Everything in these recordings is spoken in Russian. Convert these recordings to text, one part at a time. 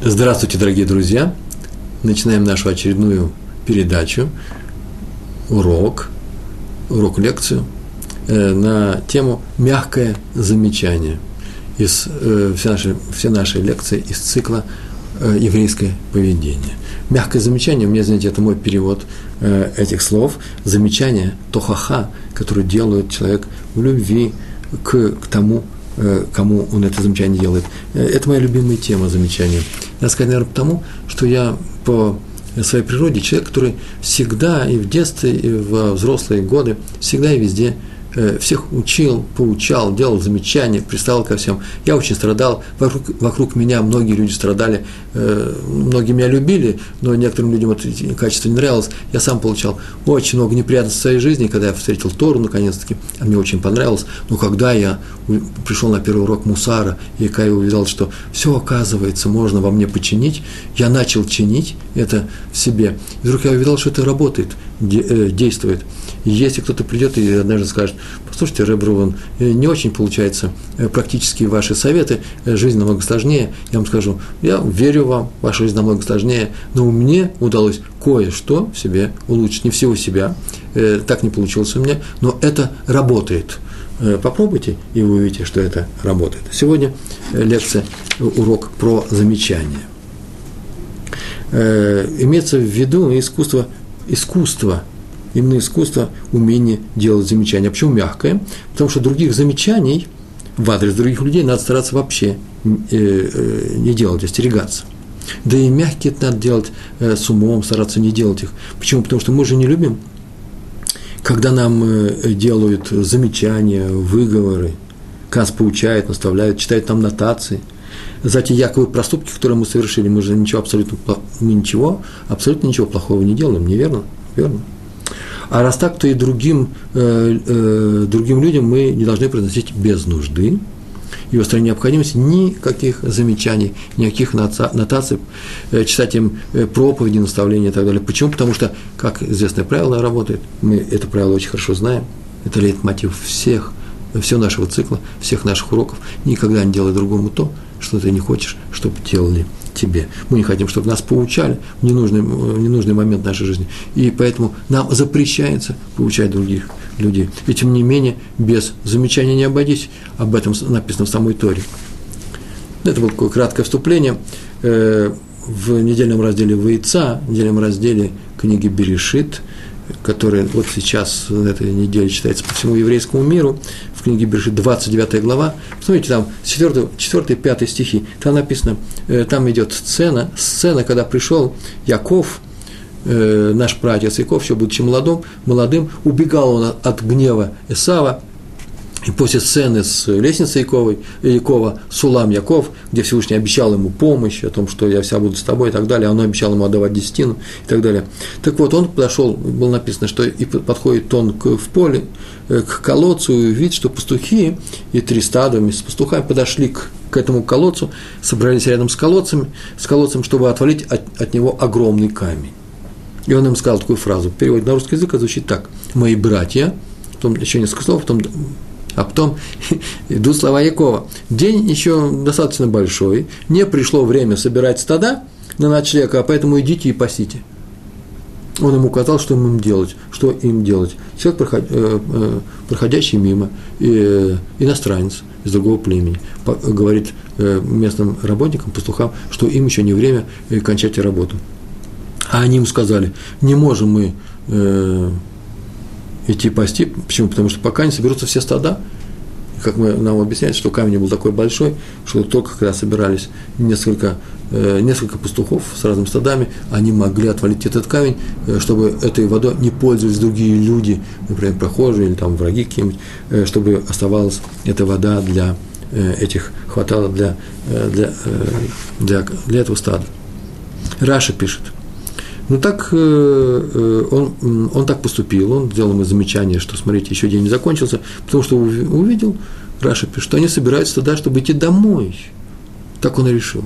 Здравствуйте, дорогие друзья! Начинаем нашу очередную передачу, урок, урок-лекцию э, на тему «Мягкое замечание». Из, э, все, наши, все наши лекции из цикла э, «Еврейское поведение». Мягкое замечание, у меня, знаете, это мой перевод этих слов. Замечание, тохаха, которое делает человек в любви к, к тому, кому он это замечание делает. Это моя любимая тема замечания – надо сказать, наверное, потому, что я по своей природе человек, который всегда и в детстве, и в взрослые годы, всегда и везде Э, всех учил, поучал, делал замечания, приставал ко всем. Я очень страдал, вокруг, вокруг меня многие люди страдали, э, многие меня любили, но некоторым людям это качество не нравилось. Я сам получал очень много неприятностей в своей жизни, когда я встретил Тору наконец-таки, а мне очень понравилось. Но когда я пришел на первый урок Мусара, и когда я увидел, что все оказывается можно во мне починить, я начал чинить это в себе. И вдруг я увидел, что это работает, э, действует. И если кто-то придет и однажды скажет, послушайте, Ребруван, э, не очень получается э, практически ваши советы, э, жизнь намного сложнее, я вам скажу, я верю вам, ваша жизнь намного сложнее, но мне удалось кое-что в себе улучшить, не все у себя, так не получилось у меня, но это работает. Попробуйте, и вы увидите, что это работает. Сегодня лекция, урок про замечание. Имеется в виду искусство, искусство именно искусство, умение делать замечания. Почему мягкое? Потому что других замечаний в адрес других людей надо стараться вообще э, э, не делать, остерегаться. Да и мягкие это надо делать э, с умом, стараться не делать их. Почему? Потому что мы же не любим, когда нам делают замечания, выговоры, Кас поучает, наставляет, читает нам нотации за те якобы проступки, которые мы совершили. Мы же ничего абсолютно, мы ничего, абсолютно ничего плохого не делаем, неверно? Верно? А раз так, то и другим, э, э, другим людям мы не должны произносить без нужды, и в стране необходимости никаких замечаний, никаких нотаций, э, читать им э, проповеди, наставления и так далее. Почему? Потому что, как известное правило работает, мы это правило очень хорошо знаем, это лейтмотив всех, всего нашего цикла, всех наших уроков. Никогда не делай другому то, что ты не хочешь, чтобы делали тебе. Мы не хотим, чтобы нас поучали в ненужный, в ненужный момент нашей жизни. И поэтому нам запрещается поучать других людей. И тем не менее, без замечания не обойдись. Об этом написано в самой Торе. Это было такое краткое вступление. Э, в недельном разделе Войца, в недельном разделе книги Берешит – который вот сейчас на этой неделе читается по всему еврейскому миру, в книге Берешит, 29 глава, посмотрите, там 4, 4 5 стихи, там написано, э, там идет сцена, сцена, когда пришел Яков, э, наш прадед Яков, еще будучи молодым, молодым, убегал он от гнева Исава, и после сцены с лестницей Яковой, Якова, Сулам Яков, где Всевышний обещал ему помощь, о том, что я вся буду с тобой и так далее, он обещал ему отдавать десятину и так далее. Так вот, он подошел, было написано, что и подходит он к, в поле, э, к колодцу, и видит, что пастухи и три стада вместе с пастухами подошли к, к этому колодцу, собрались рядом с колодцем, с колодцем, чтобы отвалить от, от него огромный камень. И он им сказал такую фразу, перевод на русский язык, а звучит так. «Мои братья», потом еще несколько слов, потом а потом идут слова Якова. День еще достаточно большой, не пришло время собирать стада на ночлег, а поэтому идите и пасите. Он ему указал, что им делать, что им делать. Человек, э, э, проходящий мимо, э, иностранец из другого племени, говорит местным работникам, пастухам, что им еще не время кончать работу. А они ему сказали, не можем мы идти пасти. Почему? Потому что пока не соберутся все стада, как мы, нам объясняют, что камень был такой большой, что только когда собирались несколько, э, несколько пастухов с разными стадами, они могли отвалить этот камень, э, чтобы этой водой не пользовались другие люди, например, прохожие или там враги какие-нибудь, э, чтобы оставалась эта вода для э, этих, хватало для, э, для, э, для, для этого стада. Раша пишет – ну так э, э, он, он так поступил, он сделал ему замечание, что, смотрите, еще день не закончился, потому что увидел, пишет, что они собираются туда, чтобы идти домой. Так он и решил.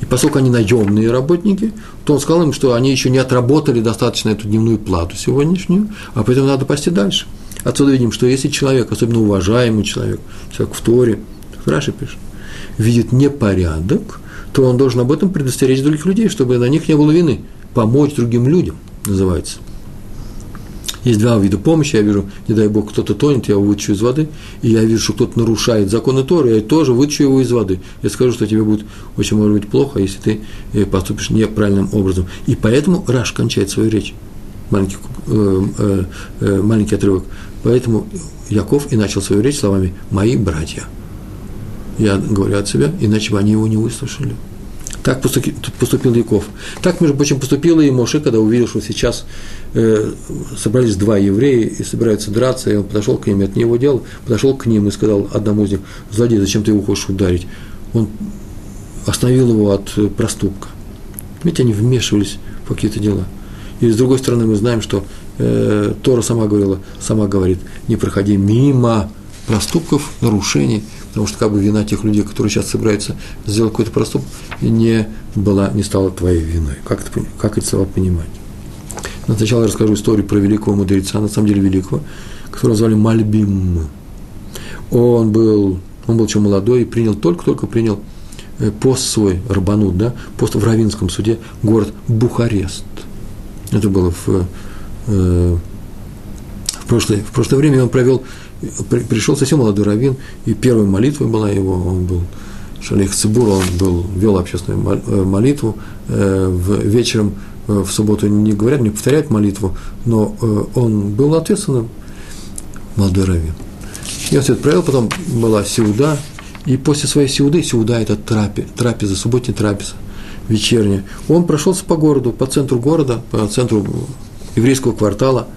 И поскольку они наемные работники, то он сказал им, что они еще не отработали достаточно эту дневную плату сегодняшнюю, а поэтому надо пасти дальше. Отсюда видим, что если человек, особенно уважаемый человек, человек в Торе, Раша пишет, видит непорядок, то он должен об этом предостеречь других людей, чтобы на них не было вины. Помочь другим людям, называется. Есть два вида помощи. Я вижу, не дай Бог, кто-то тонет, я его вытащу из воды. И я вижу, что кто-то нарушает законы Торы, я тоже вытащу его из воды. Я скажу, что тебе будет очень, может быть, плохо, если ты э, поступишь неправильным образом. И поэтому Раш кончает свою речь. Маленький, э, э, э, маленький отрывок. Поэтому Яков и начал свою речь словами «мои братья». Я говорю от себя, иначе бы они его не выслушали. Так поступил Яков. Так, между прочим, поступил и Моше, когда увидел, что сейчас э, собрались два еврея и собираются драться, и он подошел к ним, это не его дело, подошел к ним и сказал одному из них, злодей, зачем ты его хочешь ударить? Он остановил его от э, проступка. Ведь они вмешивались в какие-то дела. И с другой стороны, мы знаем, что э, Тора сама говорила, сама говорит, не проходи мимо проступков, нарушений – потому что как бы вина тех людей, которые сейчас собираются сделать какой-то проступок, не была, не стала твоей виной. Как это, как это слова понимать? Но сначала я расскажу историю про великого мудреца, на самом деле великого, которого звали Мальбим. Он был, он был еще молодой и принял, только-только принял э, пост свой, Рабанут, да, пост в Равинском суде, город Бухарест. Это было в, э, в, прошлое, в прошлое время он провел пришел совсем молодой раввин, и первой молитвой была его, он был Шалих Цибур, он был, вел общественную э, молитву, э, в, вечером э, в субботу не говорят, не повторяют молитву, но он был ответственным молодой раввин. Я все это провел, потом была сеуда, и после своей сеуды, сеуда – это трапе, трапеза, субботняя трапеза, вечерняя, он прошелся по городу, по центру города, по центру еврейского квартала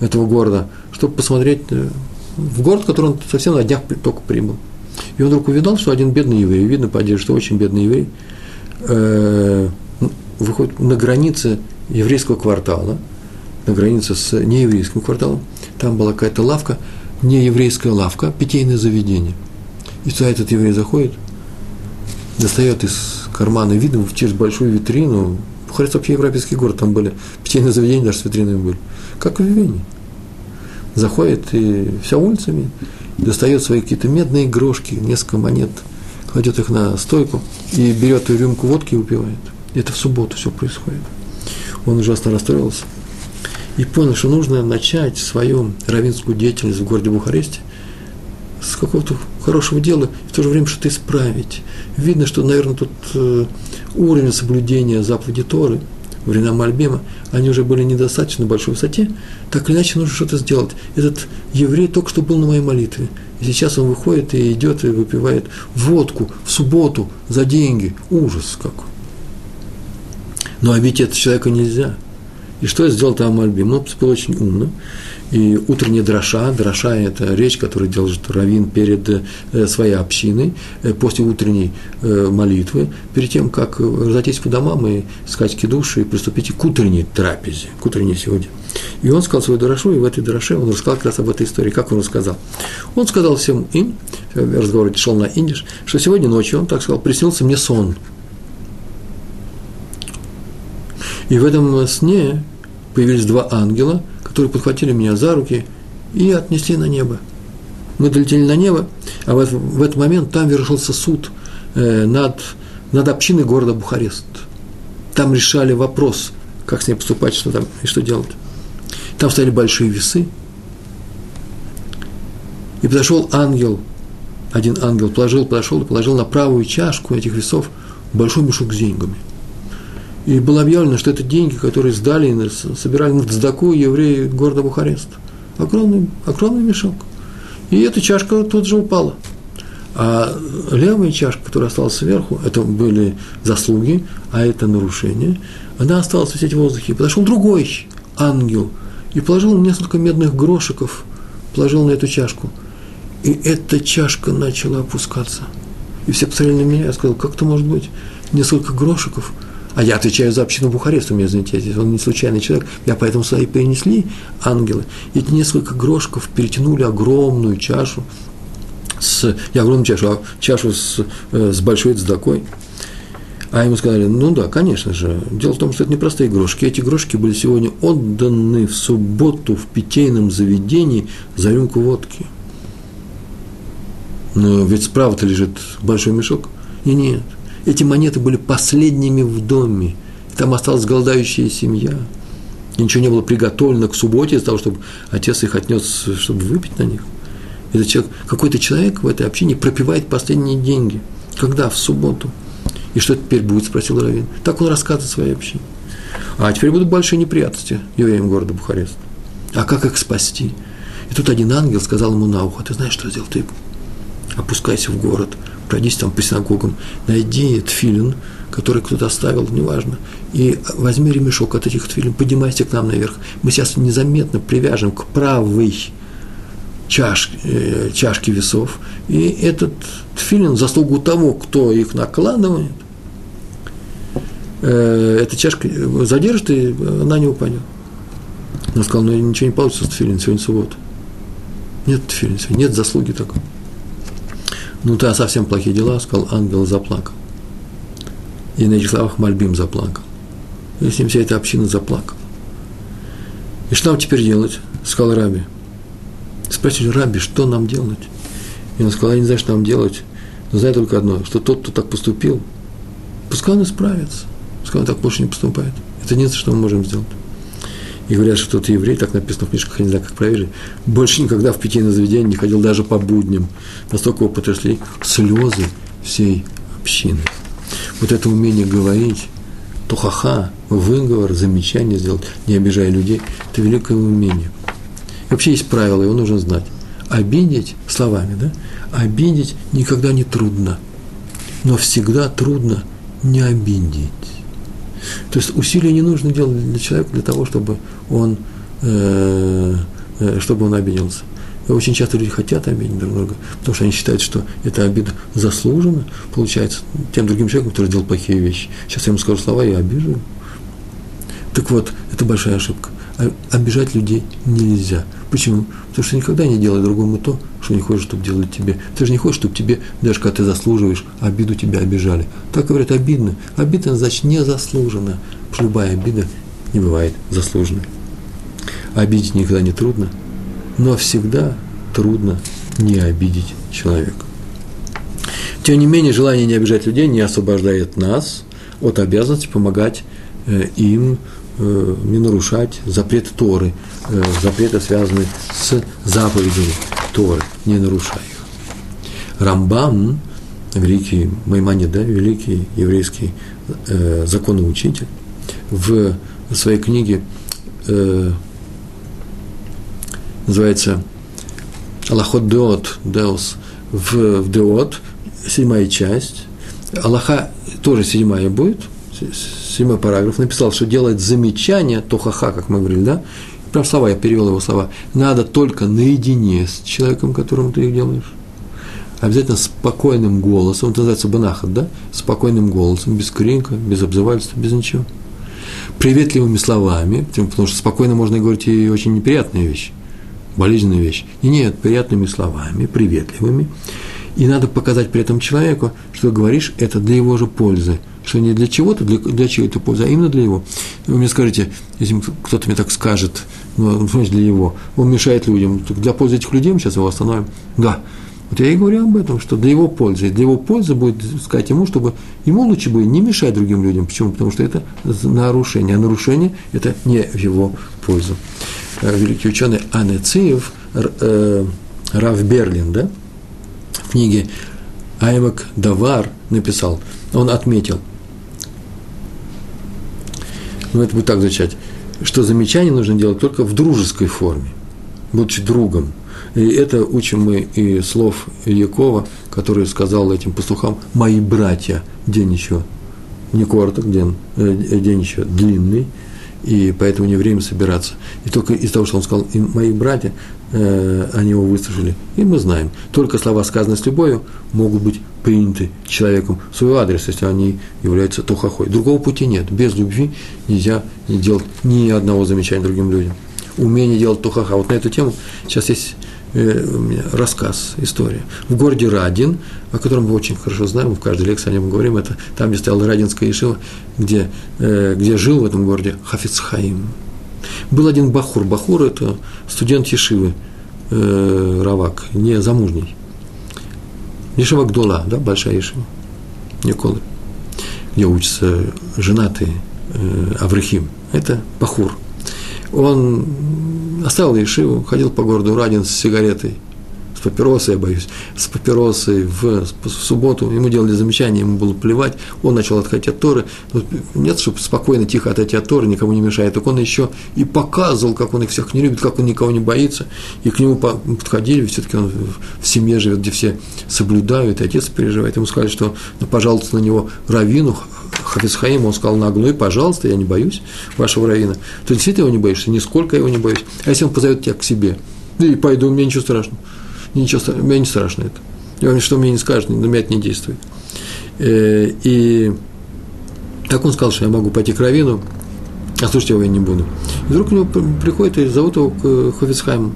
этого города, чтобы посмотреть в город, который он совсем на днях только прибыл. И он вдруг увидал, что один бедный еврей, видно по одежде, что очень бедный еврей, э, выходит на границе еврейского квартала, на границе с нееврейским кварталом, там была какая-то лавка, нееврейская лавка, питейное заведение. И туда этот еврей заходит, достает из кармана, видно, через большую витрину, Бухарест вообще европейский город, там были питейные заведения, даже с витринами были, как в Вене заходит и вся улицами, достает свои какие-то медные игрушки, несколько монет, кладет их на стойку и берет рюмку водки и выпивает. Это в субботу все происходит. Он ужасно расстроился и понял, что нужно начать свою равинскую деятельность в городе Бухаресте с какого-то хорошего дела, и в то же время что-то исправить. Видно, что, наверное, тут э, уровень соблюдения заповеди Торы – времена Мальбима, они уже были недостаточно большой высоте, так или иначе нужно что-то сделать. Этот еврей только что был на моей молитве. И сейчас он выходит и идет и выпивает водку в субботу за деньги. Ужас какой. Но обидеть это человека нельзя. И что сделал там Мальбим? Он поступил очень умно. И утренняя дроша, дроша – это речь, которую делает раввин перед э, своей общиной, э, после утренней э, молитвы, перед тем, как разойтись по домам и сказать кидуши и приступить к утренней трапезе, к утренней сегодня. И он сказал свою дрошу, и в этой дроше он рассказал как раз об этой истории. Как он рассказал? Он сказал всем им, разговор шел на индиш, что сегодня ночью, он так сказал, приснился мне сон. И в этом сне появились два ангела – которые подхватили меня за руки и отнесли на небо. Мы долетели на небо, а в, в этот момент там вершился суд э, над, над общиной города Бухарест. Там решали вопрос, как с ней поступать, что там и что делать. Там стояли большие весы. И подошел ангел, один ангел положил, подошел и положил на правую чашку этих весов большой мешок с деньгами – и было объявлено, что это деньги, которые сдали, собирали на цдаку евреи города Бухарест. Огромный, огромный мешок. И эта чашка тут же упала. А левая чашка, которая осталась сверху, это были заслуги, а это нарушение, она осталась висеть в воздухе. Подошел другой ангел и положил несколько медных грошиков, положил на эту чашку. И эта чашка начала опускаться. И все посмотрели на меня, я сказал, как это может быть? Несколько грошиков – а я отвечаю за общину Бухарест, у меня, знаете, он не случайный человек, я поэтому сюда и перенесли ангелы. Эти несколько грошков перетянули огромную чашу, с, не огромную чашу, а чашу с, э, с большой цдакой. А ему сказали, ну да, конечно же. Дело в том, что это не простые грошки. Эти грошки были сегодня отданы в субботу в питейном заведении за рюмку водки. Но ведь справа-то лежит большой мешок. И нет, Эти монеты были последними в доме. Там осталась голодающая семья. И ничего не было приготовлено к субботе из-за того, чтобы отец их отнес, чтобы выпить на них. Этот человек, какой-то человек в этой общине пропивает последние деньги. Когда? В субботу. И что теперь будет, спросил Равин. Так он рассказывает своей общине. А теперь будут большие неприятности евреям города Бухарест. А как их спасти? И тут один ангел сказал ему на ухо, ты знаешь, что сделал? Ты опускайся в город, пройдись там по синагогам, найди тфилин, который кто-то оставил, неважно, и возьми ремешок от этих тфилин, поднимайся к нам наверх. Мы сейчас незаметно привяжем к правой чаш, э, чашке весов, и этот тфилин, заслугу того, кто их накладывает, э, эта чашка задержит, и она не упадет. Он сказал, ну ничего не получится с тфилин, сегодня суббота. Нет тфилин, нет заслуги такой. Ну, ты совсем плохие дела, сказал ангел, заплакал. И на этих словах Мальбим заплакал. И с ним вся эта община заплакала. И что нам теперь делать? Сказал Раби. Спросили, Раби, что нам делать? И он сказал, я не знаю, что нам делать, но знаю только одно, что тот, кто так поступил, пускай он исправится, пускай он так больше не поступает. Это не что мы можем сделать. И говорят, что тот еврей, так написано в книжках, я не знаю, как проверили, больше никогда в питейное заведение не ходил даже по будням. Настолько его потрясли слезы всей общины. Вот это умение говорить, тухаха, выговор, замечание сделать, не обижая людей, это великое умение. И вообще есть правило, его нужно знать. Обидеть словами, да? Обидеть никогда не трудно, но всегда трудно не обидеть. То есть усилия не нужно делать для человека для того, чтобы он, э, э, чтобы он обиделся. И очень часто люди хотят обидеть друг друга, потому что они считают, что эта обида заслужена, получается, тем другим человеком, который сделал плохие вещи. Сейчас я ему скажу слова, я обижу. Так вот, это большая ошибка. Обижать людей нельзя. Почему? Потому что никогда не делай другому то, что не хочешь, чтобы делали тебе. Ты же не хочешь, чтобы тебе, даже когда ты заслуживаешь, обиду тебя обижали. Так говорят, обидно. Обида, значит, не заслужена. Потому что любая обида не бывает заслуженной. Обидеть никогда не трудно, но всегда трудно не обидеть человека. Тем не менее, желание не обижать людей не освобождает нас от обязанности помогать э, им э, не нарушать запреты Торы, э, запреты, связанные с заповедями Торы, не нарушая их. Рамбам, великий Майманид, да, великий еврейский э, законоучитель, в своей книге э, называется Аллахот Деот, Деос, в, в Деот, седьмая часть, Аллаха тоже седьмая будет, седьмой параграф, написал, что делает замечание, то ха-ха, как мы говорили, да, прям слова, я перевел его слова, надо только наедине с человеком, которому ты их делаешь, обязательно спокойным голосом, это называется банахат, да, спокойным голосом, без кринка, без обзывательства, без ничего, приветливыми словами, потому что спокойно можно говорить и очень неприятные вещи, болезненные вещи. И нет, приятными словами, приветливыми. И надо показать при этом человеку, что говоришь это для его же пользы, что не для чего-то, для, для чьей-то пользы, а именно для его. Вы мне скажете, если кто-то мне так скажет, ну, для его, он мешает людям, для пользы этих людей мы сейчас его остановим. Да, вот я и говорю об этом, что для его пользы. Для его пользы будет сказать ему, чтобы ему лучше бы не мешать другим людям. Почему? Потому что это нарушение. А нарушение – это не в его пользу. Э, великий ученый Анециев, э, Рав Берлин, да, в книге Аймак Давар написал, он отметил, ну это будет так звучать, что замечание нужно делать только в дружеской форме, будучи другом. И это учим мы и слов Якова, который сказал этим пастухам, мои братья, день еще не короток, день, э, день еще длинный, и поэтому не время собираться. И только из того, что он сказал, и мои братья, э, они его выслушали. И мы знаем, только слова, сказанные с любовью, могут быть приняты человеком в свой адрес, если они являются тухохой. Другого пути нет. Без любви нельзя делать ни одного замечания другим людям. Умение делать тухаха. Вот на эту тему сейчас есть Э, рассказ, история. В городе Радин, о котором мы очень хорошо знаем, в каждой лекции о нем говорим, это там, где стояла Радинская Ешива, где, э, где жил в этом городе Хафиц Хаим. Был один Бахур. Бахур – это студент Ешивы, э, Равак, не замужний. Ешива Гдола, да, большая Ешива, Николы. где учится женатый э, Аврахим. Это Бахур. Он оставил Ешиву, ходил по городу Радин с сигаретой – папиросой, я боюсь, с папиросой в, в субботу, ему делали замечание, ему было плевать, он начал отходить от Торы, нет, чтобы спокойно, тихо отойти от Торы, никому не мешает, так он еще и показывал, как он их всех не любит, как он никого не боится, и к нему подходили, все-таки он в семье живет, где все соблюдают, и отец переживает, ему сказали, что, ну, пожалуйста, на него равину, Хафизхаим, он сказал нагло, и пожалуйста, я не боюсь вашего равина. То действительно его не боишься, нисколько его не боюсь. А если он позовет тебя к себе, и пойду, мне ничего страшного ничего, мне не страшно это. И он что мне не скажет, на меня это не действует. Э, и так он сказал, что я могу пойти к Равину, а слушать его я не буду. И вдруг у него приходит и зовут его к Хофицхайму.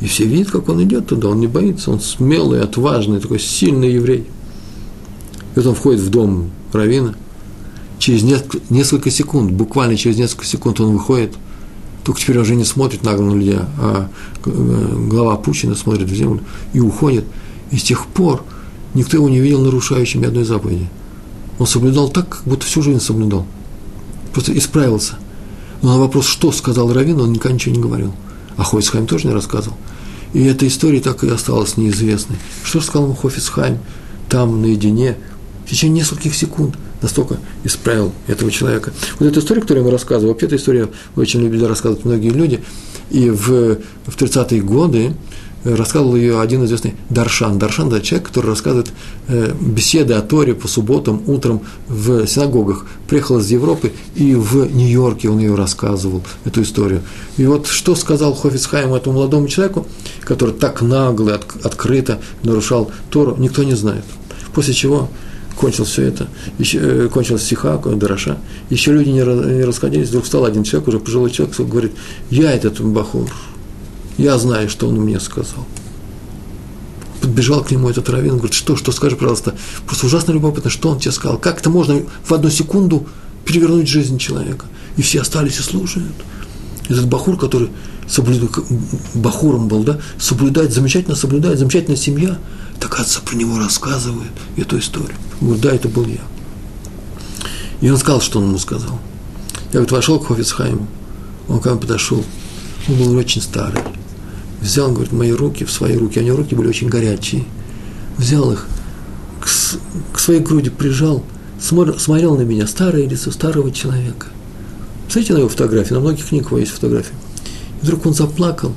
И все видят, как он идет туда, он не боится, он смелый, отважный, такой сильный еврей. И вот он входит в дом Равина, через несколько секунд, буквально через несколько секунд он выходит – только теперь уже не смотрит на людей, а э, глава опущена, смотрит в землю и уходит. И с тех пор никто его не видел нарушающим ни одной заповеди. Он соблюдал так, как будто всю жизнь соблюдал. Просто исправился. Но на вопрос, что сказал Равин, он никогда ничего не говорил. А Хойсхайм тоже не рассказывал. И эта история так и осталась неизвестной. Что сказал ему Хофисхайм там наедине в течение нескольких секунд – настолько исправил этого человека. Вот эту историю, которую я ему рассказываю, вообще эту историю очень любили рассказывать многие люди, и в, в 30-е годы рассказывал ее один известный Даршан. Даршан – это человек, который рассказывает э, беседы о Торе по субботам, утром в синагогах. Приехал из Европы, и в Нью-Йорке он ее рассказывал, эту историю. И вот что сказал Хофицхайм этому молодому человеку, который так нагло, от, открыто нарушал Тору, никто не знает. После чего кончил все это, еще, э, кончилась стиха, Дараша, еще люди не, не расходились, вдруг стал один человек, уже пожилой человек, говорит, я этот Бахур, я знаю, что он мне сказал. Подбежал к нему этот раввин, говорит, что, что, скажи, пожалуйста, просто ужасно любопытно, что он тебе сказал, как это можно в одну секунду перевернуть жизнь человека. И все остались и слушают. Этот Бахур, который соблюдает, Бахуром был, да, соблюдает, замечательно соблюдает, замечательная семья – так, оказывается, про него рассказывают эту историю. Говорю, да, это был я. И он сказал, что он ему сказал. Я вот вошел к Хофицхайму, он ко мне подошел, он был очень старый. Взял, он говорит, мои руки в свои руки, у него руки были очень горячие. Взял их, к, к своей груди прижал, смотрел на меня, старое лицо старого человека. Смотрите на его фотографии, на многих книгах есть фотографии. И вдруг он заплакал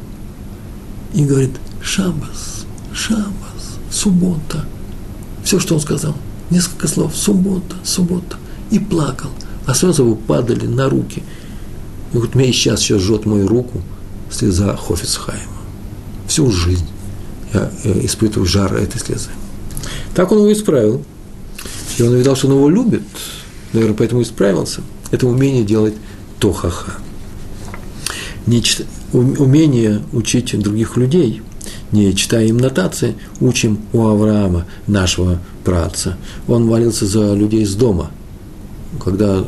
и говорит, Шабас, Шабас суббота. Все, что он сказал. Несколько слов. Суббота, суббота. И плакал. А слезы его падали на руки. И вот меня сейчас сейчас жжет мою руку слеза Хофицхайма. Всю жизнь я испытываю жар этой слезы. Так он его исправил. И он видал, что он его любит. Наверное, поэтому исправился. Это умение делать тохаха. Нечто, умение учить других людей – не читая им нотации, учим у Авраама, нашего праца. Он молился за людей из дома. Когда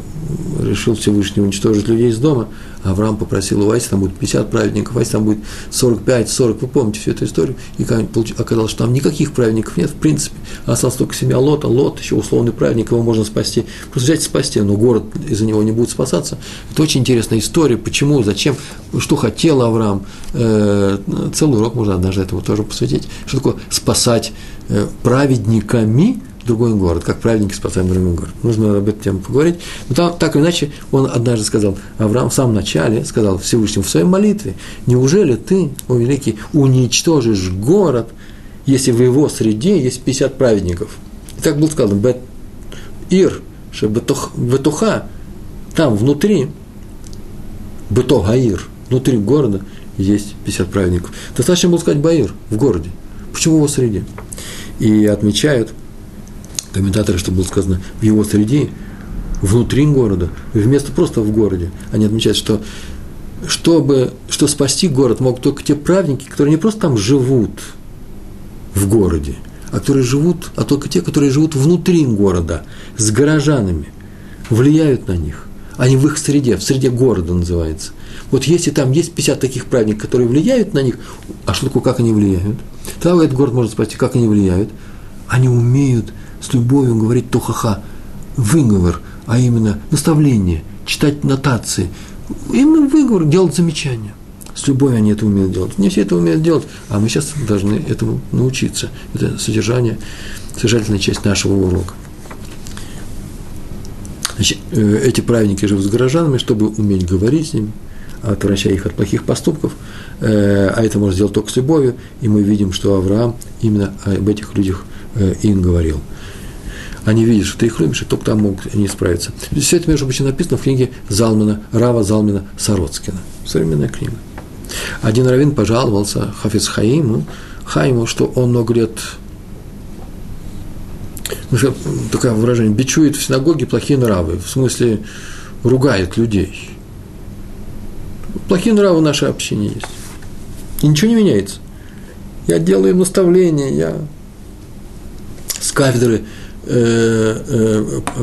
решил Всевышний уничтожить людей из дома, Авраам попросил у Вайса, там будет 50 праведников, Вайса там будет 45, 40, вы помните всю эту историю, и оказалось, что там никаких праведников нет, в принципе, осталась только семья Лота, Лот, еще условный праведник, его можно спасти, просто взять и спасти, но город из-за него не будет спасаться. Это очень интересная история, почему, зачем, что хотел Авраам, э, целый урок можно однажды этому тоже посвятить, что такое спасать э, праведниками, другой город, как праведники спасаем другой город. Нужно об этом тему поговорить. Но там, так или иначе, он однажды сказал, Авраам в самом начале сказал Всевышнему в своей молитве, неужели ты, о великий, уничтожишь город, если в его среде есть 50 праведников? И так было сказано, Бет Ир, Бетуха, там внутри, Бето Гаир, внутри города есть 50 праведников. Достаточно было сказать Баир в городе. Почему его среде? И отмечают – комментаторы, что было сказано в его среде, внутри города, вместо просто в городе. Они отмечают, что чтобы, что спасти город могут только те праведники, которые не просто там живут в городе, а которые живут, а только те, которые живут внутри города, с горожанами, влияют на них. Они в их среде, в среде города называется. Вот если там есть 50 таких праведников, которые влияют на них, а что такое, как они влияют? Тогда этот город может спасти, как они влияют? Они умеют с любовью говорить тохаха, выговор а именно наставление, читать нотации, именно выговор, делать замечания. С любовью они это умеют делать. Не все это умеют делать, а мы сейчас должны этому научиться. Это содержание, содержательная часть нашего урока. Значит, э, эти праведники живут с горожанами, чтобы уметь говорить с ними, отвращая их от плохих поступков, э, а это можно сделать только с любовью, и мы видим, что Авраам именно об этих людях э, им говорил – они видят, что ты их любишь, и только там могут они справиться. Все это, между прочим, написано в книге Залмана, Рава Залмина Сороцкина. Современная книга. Один раввин пожаловался Хафиз Хаиму, Хаиму, что он много лет ну, такое выражение, бичует в синагоге плохие нравы, в смысле ругает людей. Плохие нравы в нашей общине есть. И ничего не меняется. Я делаю им наставления, я с кафедры э,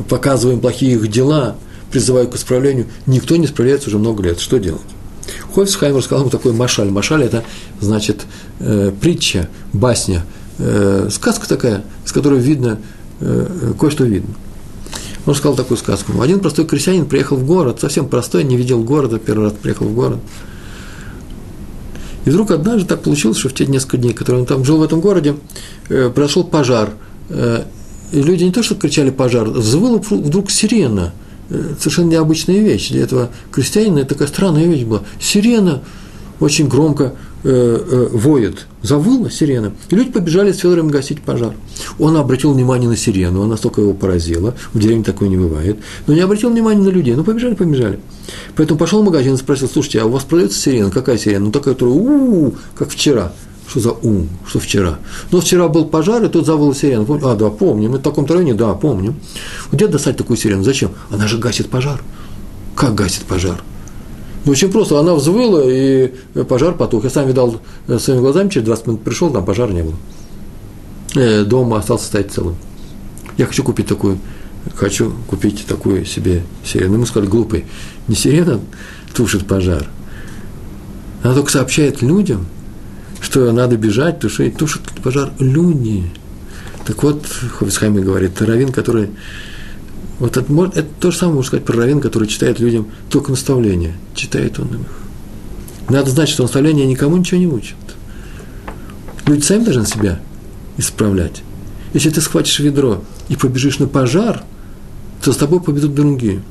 показываем плохие их дела, призываю к исправлению, никто не справляется уже много лет. Что делать? Хольцхаймер рассказал ему такой машаль. Машаль – это, значит, э, притча, басня, э, сказка такая, с которой видно, э, кое-что видно. Он сказал такую сказку. Один простой крестьянин приехал в город, совсем простой, не видел города, первый раз приехал в город. И вдруг однажды так получилось, что в те несколько дней, которые он там жил в этом городе, э, произошел пожар. Люди не то, что кричали пожар, взвыла вдруг сирена. Э, совершенно необычная вещь. Для этого крестьянина такая странная вещь была. Сирена очень громко э, э, воет. Завыла сирена. И люди побежали с Федором гасить пожар. Он обратил внимание на сирену, она настолько его поразила. В деревне такое не бывает. Но не обратил внимания на людей. Ну, побежали, побежали. Поэтому пошел в магазин и спросил, слушайте, а у вас продается сирена? Какая сирена? Ну, такая, которая у как вчера. Что за ум? Что вчера? Ну, вчера был пожар, и тут завыла сирена. Помню? А, да, помним. Мы в таком-то районе, да, помним. Где достать такую сирену? Зачем? Она же гасит пожар. Как гасит пожар? Ну, очень просто. Она взвыла, и пожар потух. Я сам видал э, своими глазами, через 20 минут пришел, там пожара не было. Э, дом остался стоять целым. Я хочу купить такую, хочу купить такую себе сирену. Мы сказали, глупый, не сирена тушит пожар. Она только сообщает людям – что надо бежать, тушить, тушит пожар люди. Так вот, Хофисхайм говорит, Равин, который... Вот это, это то же самое можно сказать про Равин, который читает людям только наставления. Читает он их. Надо знать, что наставления никому ничего не учат. Люди сами должны себя исправлять. Если ты схватишь ведро и побежишь на пожар, то с тобой победут другие.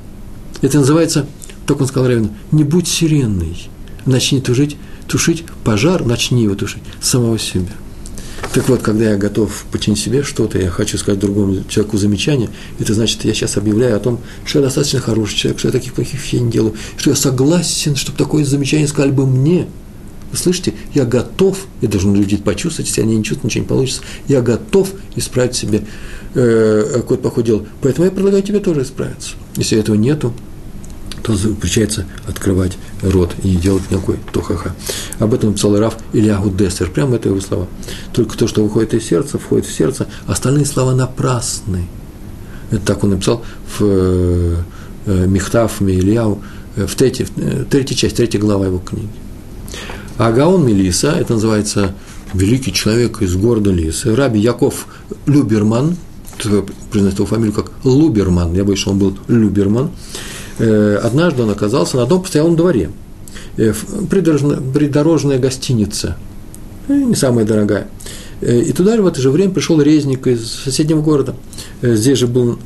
Это называется, только он сказал Равину, не будь сиренной, начни тужить тушить пожар, начни его тушить самого себя. Так вот, когда я готов починить себе что-то, я хочу сказать другому человеку замечание, это значит, я сейчас объявляю о том, что я достаточно хороший человек, что я таких плохих вещей не делаю, что я согласен, чтобы такое замечание сказали бы мне. Вы слышите, я готов, я должен люди почувствовать, если они не чувствуют, ничего не получится, я готов исправить себе э, какой-то плохой дело. Поэтому я предлагаю тебе тоже исправиться. Если этого нету, то запрещается открывать рот и не делать никакой тухаха. Об этом написал Раф Ильягу Дессер. Прямо это его слова. Только то, что выходит из сердца, входит в сердце, остальные слова напрасны. Это так он написал в э, э Михтав Меильяу, э, в третьей, в третьей части, третья глава его книги. А Гаон Мелиса, это называется великий человек из города Лисы, Раби Яков Люберман, произносит его фамилию как Луберман, я боюсь, что он был Люберман, однажды он оказался на одном постоялом дворе. Э, придорожная, придорожная гостиница, э, не самая дорогая. И туда же в это же время пришел резник из соседнего города. Здесь же был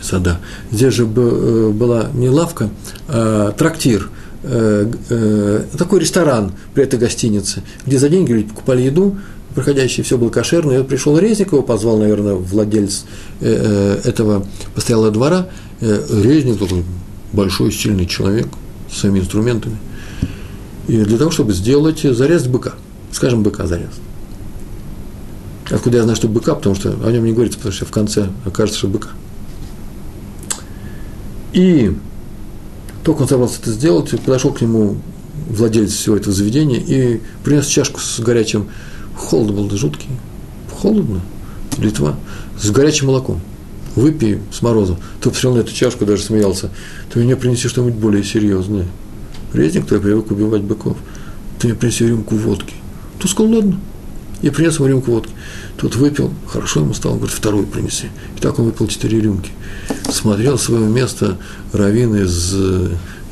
сада. Здесь же была не лавка, а трактир, такой ресторан при этой гостинице, где за деньги люди покупали еду, проходящий, все было кошерно. И вот пришел резник, его позвал, наверное, владелец этого постоялого двора, Э, резник такой большой, сильный человек с своими инструментами. И для того, чтобы сделать зарез быка, скажем, быка зарез. Откуда я знаю, что быка, потому что о нем не говорится, потому что в конце окажется, что быка. И только он собрался это сделать, подошел к нему владелец всего этого заведения и принес чашку с горячим, холод был жуткий, холодно, Литва, с горячим молоком – выпей с морозом. Тот посмотрел на эту чашку, даже смеялся. Ты мне принеси что-нибудь более серьезное. Резник, кто привык убивать быков. Ты мне принеси рюмку водки. Тот сказал, ладно. Я принес ему рюмку водки. Тот выпил, хорошо ему стало, говорит, вторую принеси. И так он выпил четыре рюмки. смотрел свое место раввин из,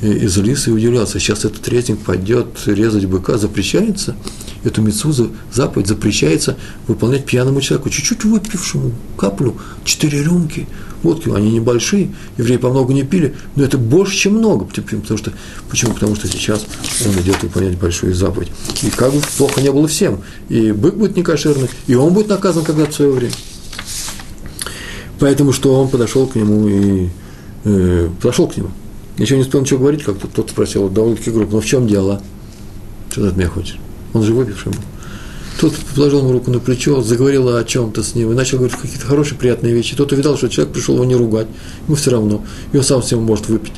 из лиса и удивлялся, сейчас этот резник пойдет резать быка, запрещается – эту мецузу, заповедь запрещается выполнять пьяному человеку, чуть-чуть выпившему каплю, четыре рюмки водки, они небольшие, евреи по много не пили, но это больше, чем много, потому что, почему? Потому что сейчас он идет выполнять большую заповедь. И как бы плохо не было всем, и бык будет некошерный, и он будет наказан когда-то в свое время. Поэтому что он подошел к нему и э, подошел к нему. Ничего не успел ничего говорить, как-то тот спросил, довольно-таки грубо, но в чем дело? Что ты от меня хочешь? Он же выпивший был. Тот положил ему руку на плечо, заговорил о чем-то с ним, и начал говорить какие-то хорошие, приятные вещи. Тот увидал, что человек пришел его не ругать, ему все равно, и он сам с ним может выпить.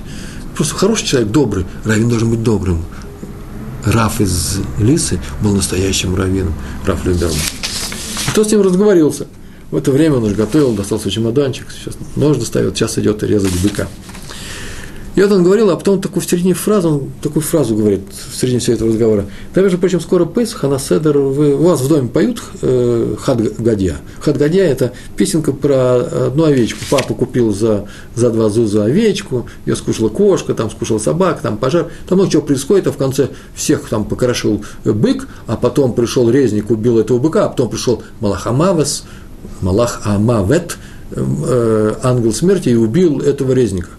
Просто хороший человек, добрый, раввин должен быть добрым. Раф из Лисы был настоящим раввином, Раф Либерман. И тот с ним разговорился. В это время он уже готовил, достал свой чемоданчик, сейчас нож доставил, сейчас идет резать быка. И вот он говорил, а потом такую в середине фразы, он такую фразу говорит в середине всего этого разговора. Да, между прочим, скоро Песах, а на Седер, вы, у вас в доме поют э, Хад Гадья. Хад Гадья – это песенка про одну овечку. Папа купил за, за два зуза овечку, ее скушала кошка, там скушала собака, там пожар. Там много чего происходит, а в конце всех там покрошил бык, а потом пришел резник, убил этого быка, а потом пришел Малах Амавес, Малах Амавет, э, э, ангел смерти, и убил этого резника.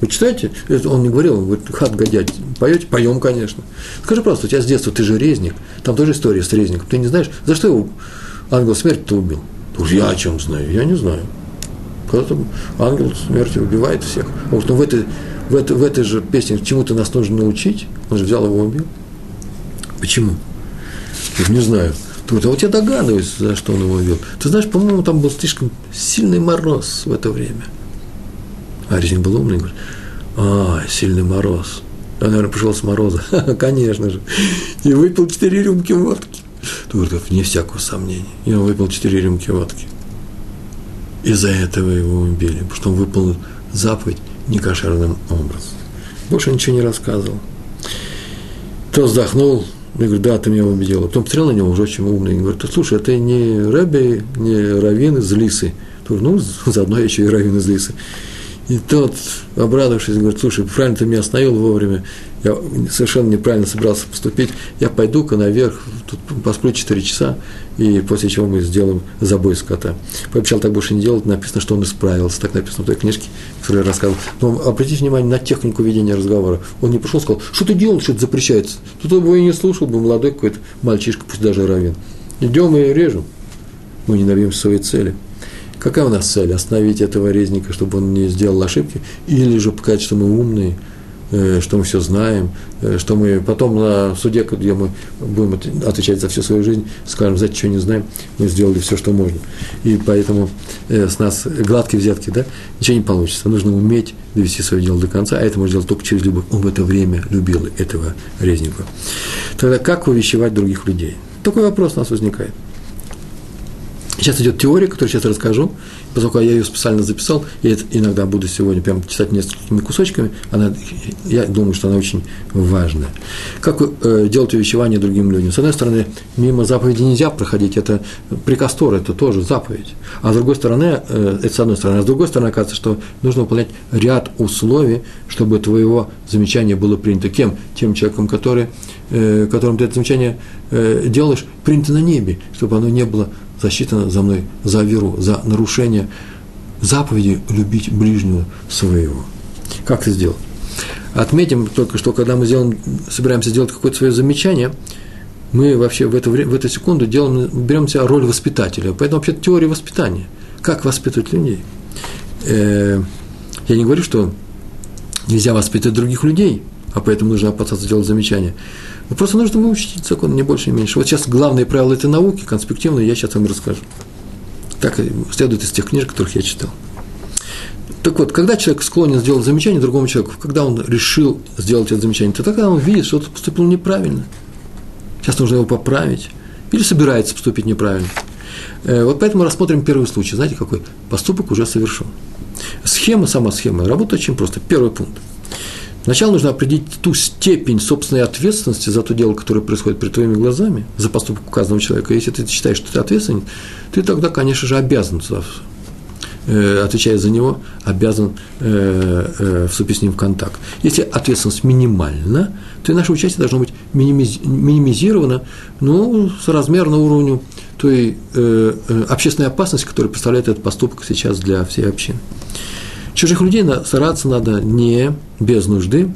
Вы читаете? Он не говорил, он говорит, хат гадять, поете? Поем, конечно. Скажи просто, у тебя с детства, ты же резник, там тоже история с резником. Ты не знаешь, за что его ангел смерти-то убил? Уж я о чем знаю, я не знаю. Когда-то ангел смерти убивает всех. А уж ну, в, этой, в, этой, в этой же песне чему-то нас нужно научить, он же взял его и убил. Почему? Я не знаю. Говоришь, а вот я догадываюсь, за что он его убил. Ты знаешь, по-моему, там был слишком сильный мороз в это время – а резник был умный, говорит, а, сильный мороз. Я, наверное, пришел с мороза. Конечно же. И выпил четыре рюмки водки. Турков, не всякого сомнения. И он выпил четыре рюмки водки. Из-за этого его убили, потому что он выполнил заповедь некошерным образом. Больше ничего не рассказывал. Тот вздохнул, и говорит, да, ты меня убедила. Потом посмотрел на него, уже очень умный, и говорит, слушай, это не Рэбби, не Равин из Лисы. Ну, заодно еще и Равин из Лисы. И тот, обрадовавшись, говорит, слушай, правильно ты меня остановил вовремя, я совершенно неправильно собирался поступить, я пойду-ка наверх, тут посплю 4 часа, и после чего мы сделаем забой скота. Пообещал так больше не делать, написано, что он исправился, так написано в той книжке, которую я рассказывал. Но обратите внимание на технику ведения разговора. Он не пришел сказал, что ты делал, что это запрещается. Тут бы и не слушал, бы молодой какой-то мальчишка, пусть даже равен. Идем и режем. Мы не добьемся своей цели. Какая у нас цель? Остановить этого резника, чтобы он не сделал ошибки? Или же показать, что мы умные, э, что мы все знаем, э, что мы потом на суде, где мы будем отвечать за всю свою жизнь, скажем, за что не знаем, мы сделали все, что можно. И поэтому э, с нас гладкие взятки, да, ничего не получится. Нужно уметь довести свое дело до конца, а это можно сделать только через любовь. Он в это время любил этого резника. Тогда как увещевать других людей? Такой вопрос у нас возникает. Сейчас идет теория, которую сейчас расскажу, поскольку я ее специально записал, я иногда буду сегодня прям читать несколькими кусочками, она, я думаю, что она очень важная. Как э, делать увещевание другим людям? С одной стороны, мимо заповеди нельзя проходить, это приказ это тоже заповедь. А с другой стороны, э, это с одной стороны, а с другой стороны, оказывается, что нужно выполнять ряд условий, чтобы твоего замечания было принято. Кем? Тем человеком, который, э, которым ты это замечание э, делаешь, принято на небе, чтобы оно не было засчитано за мной за веру, за нарушение заповеди любить ближнего своего. Как это сделать? Отметим только, что когда мы сделаем, собираемся сделать какое-то свое замечание, мы вообще в эту, в эту секунду делаем, берем себя роль воспитателя. Поэтому вообще теория воспитания. Как воспитывать людей? Э, я не говорю, что нельзя воспитывать других людей, а поэтому нужно опасаться делать замечания. Но просто нужно выучить закон, не больше, не меньше. Вот сейчас главные правила этой науки, конспективные, я сейчас вам расскажу. Так следует из тех книжек, которых я читал. Так вот, когда человек склонен сделать замечание другому человеку, когда он решил сделать это замечание, то тогда он видит, что он поступил неправильно. Сейчас нужно его поправить. Или собирается поступить неправильно. Э, вот поэтому рассмотрим первый случай. Знаете, какой? Поступок уже совершен. Схема, сама схема, работает очень просто. Первый пункт. Сначала нужно определить ту степень собственной ответственности за то дело, которое происходит перед твоими глазами, за поступок указанного человека. Если ты считаешь, что ты ответственен, ты тогда, конечно же, обязан э, отвечая за него, обязан э, э, вступить с ним в контакт. Если ответственность минимальна, то и наше участие должно быть минимиз, минимизировано, ну, соразмерно уровню той общественной опасности, которую представляет этот поступок сейчас для всей общины. Чужих людей стараться надо не без нужды,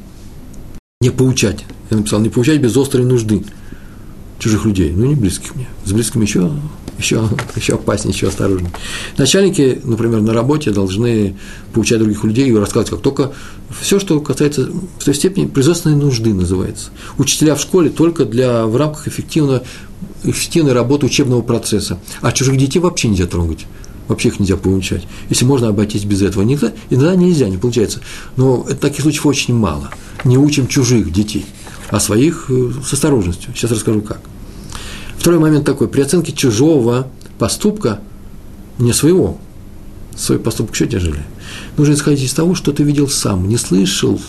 не поучать. Я написал, не поучать без острой нужды чужих людей, ну не близких мне. С близкими еще, еще, еще опаснее, еще осторожнее. Начальники, например, на работе должны поучать других людей и рассказывать, как только все, что касается в той степени производственной нужды называется. Учителя в школе только для, в рамках эффективного, эффективной работы учебного процесса. А чужих детей вообще нельзя трогать. Вообще их нельзя поучать. Если можно обойтись без этого. Иногда, иногда нельзя, не получается. Но таких случаев очень мало. Не учим чужих детей, а своих э, с осторожностью. Сейчас расскажу как. Второй момент такой. При оценке чужого поступка, не своего, свой поступок еще тяжелее. Нужно исходить из того, что ты видел сам, не слышал,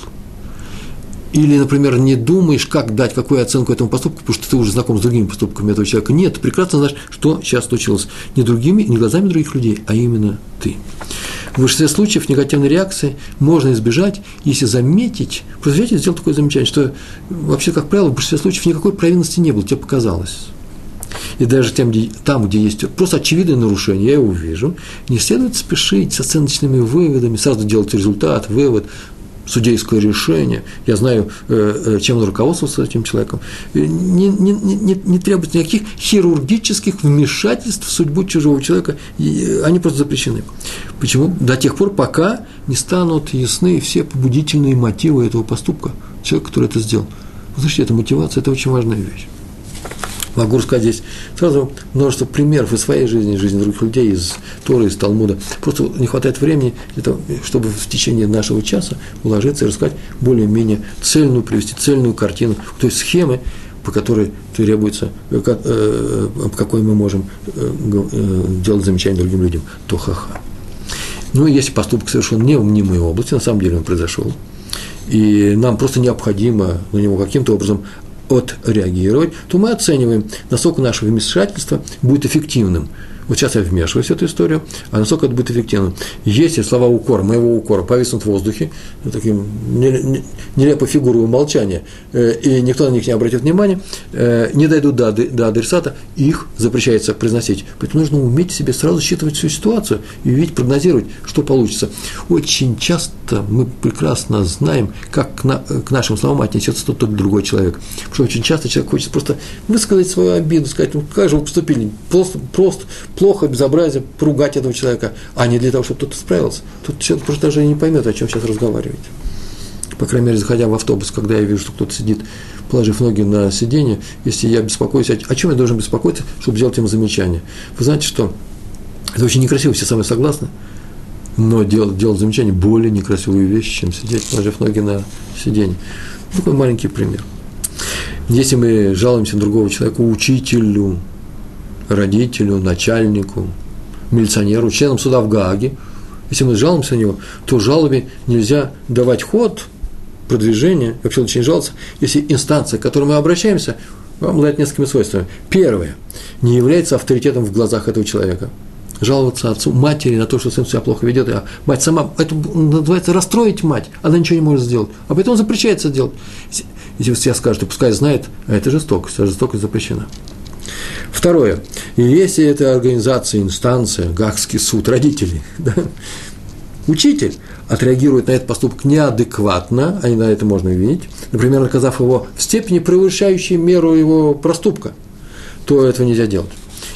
или, например, не думаешь, как дать, какую оценку этому поступку, потому что ты уже знаком с другими поступками этого человека. Нет, ты прекрасно знаешь, что сейчас случилось. Не другими, не глазами других людей, а именно ты. В большинстве случаев негативной реакции можно избежать, если заметить, просто взять и сделать такое замечание, что вообще, как правило, в большинстве случаев никакой провинности не было, тебе показалось. И даже тем, где, там, где есть просто очевидное нарушение, я его вижу, не следует спешить с оценочными выводами, сразу делать результат, вывод, судейское решение, я знаю, э, э, чем он руководствовался этим человеком, не, не, не, не требуется никаких хирургических вмешательств в судьбу чужого человека, они просто запрещены. Почему? До тех пор, пока не станут ясны все побудительные мотивы этого поступка человека, который это сделал. Вы слышите, эта мотивация – это очень важная вещь. Могу рассказать здесь сразу множество примеров из своей жизни, из жизни других людей, из Торы, из Талмуда. Просто не хватает времени, того, чтобы в течение нашего часа уложиться и рассказать более-менее цельную, привести цельную картину, то есть схемы, по которой требуется, э, как, э, по какой мы можем э, э, делать замечания другим людям, то ха-ха. Ну, если поступок совершен не в мнимой области, на самом деле он произошел, и нам просто необходимо на него каким-то образом отреагировать, то мы оцениваем, насколько наше вмешательство будет эффективным. Вот сейчас я вмешиваюсь в эту историю, а насколько это будет эффективно. Если слова укора, моего укора повиснут в воздухе, таким нелепой фигурой умолчания, э, и никто на них не обратит внимания, э, не дойдут до, адресата, их запрещается произносить. Поэтому нужно уметь себе сразу считывать всю ситуацию и видеть, прогнозировать, что получится. Очень часто мы прекрасно знаем, как к, к нашим словам отнесется тот или другой человек. Потому что очень часто человек хочет просто высказать свою обиду, сказать, ну как же вы поступили, просто, просто плохо, безобразие, поругать этого человека, а не для того, чтобы тот исправился. Тут человек просто даже не поймет, о чем сейчас разговаривать. По крайней мере, заходя в автобус, когда я вижу, что кто-то сидит, положив ноги на сиденье, если я беспокоюсь, о чем я должен беспокоиться, чтобы сделать ему замечание? Вы знаете, что это очень некрасиво, все самые согласны, но делать, делать замечание более некрасивую вещь, чем сидеть, положив ноги на сиденье. Такой маленький пример. Если мы жалуемся на другого человека, учителю, родителю, начальнику, милиционеру, членам суда в Гааге, если мы жалуемся на него, то жалобе нельзя давать ход, продвижение, вообще лучше не жаловаться, если инстанция, к которой мы обращаемся, обладает несколькими свойствами. Первое, не является авторитетом в глазах этого человека. Жаловаться отцу, матери на то, что сын себя плохо ведет, а мать сама, это называется расстроить мать, она ничего не может сделать, а поэтому запрещается делать. Если я скажу, пускай знает, а это жестокость, а жестокость запрещена. Второе. Если это организация, инстанция, Гагский суд, родители, да, учитель отреагирует на этот поступок неадекватно, а на это можно увидеть, например, наказав его в степени, превышающей меру его проступка, то этого нельзя делать.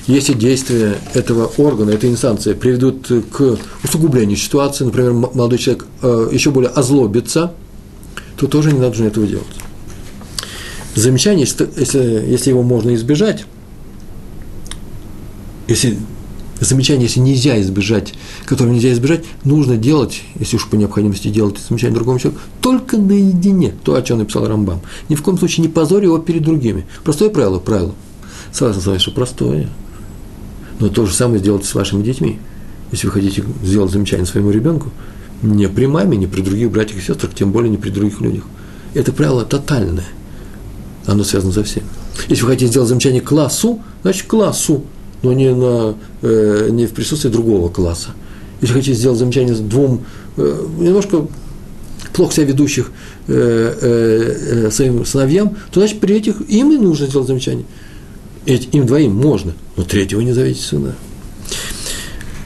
Если действия этого органа, этой инстанции приведут к усугублению ситуации, например, молодой человек э, еще более озлобится, то тоже не нужно этого делать. Замечание, если его можно избежать, если замечание, если нельзя избежать, которое нельзя избежать, нужно делать, если уж по необходимости делать замечание другому человеку, только наедине, то, о чем написал Рамбам. Ни в коем случае не позорь его перед другими. Простое правило, правило. Согласен с что простое. Но то же самое сделайте с вашими детьми. Если вы хотите сделать замечание своему ребенку, не при маме, не при других братьях и сестрах, тем более не при других людях. Это правило тотальное. Оно связано со всем. Если вы хотите сделать замечание классу, значит классу но не, на, э, не в присутствии другого класса. если хотите сделать замечание двум э, немножко плохо себя ведущих э, э, э, своим сыновьям, то значит при этих им и нужно сделать замечание. Им двоим можно, но третьего не зовите сюда.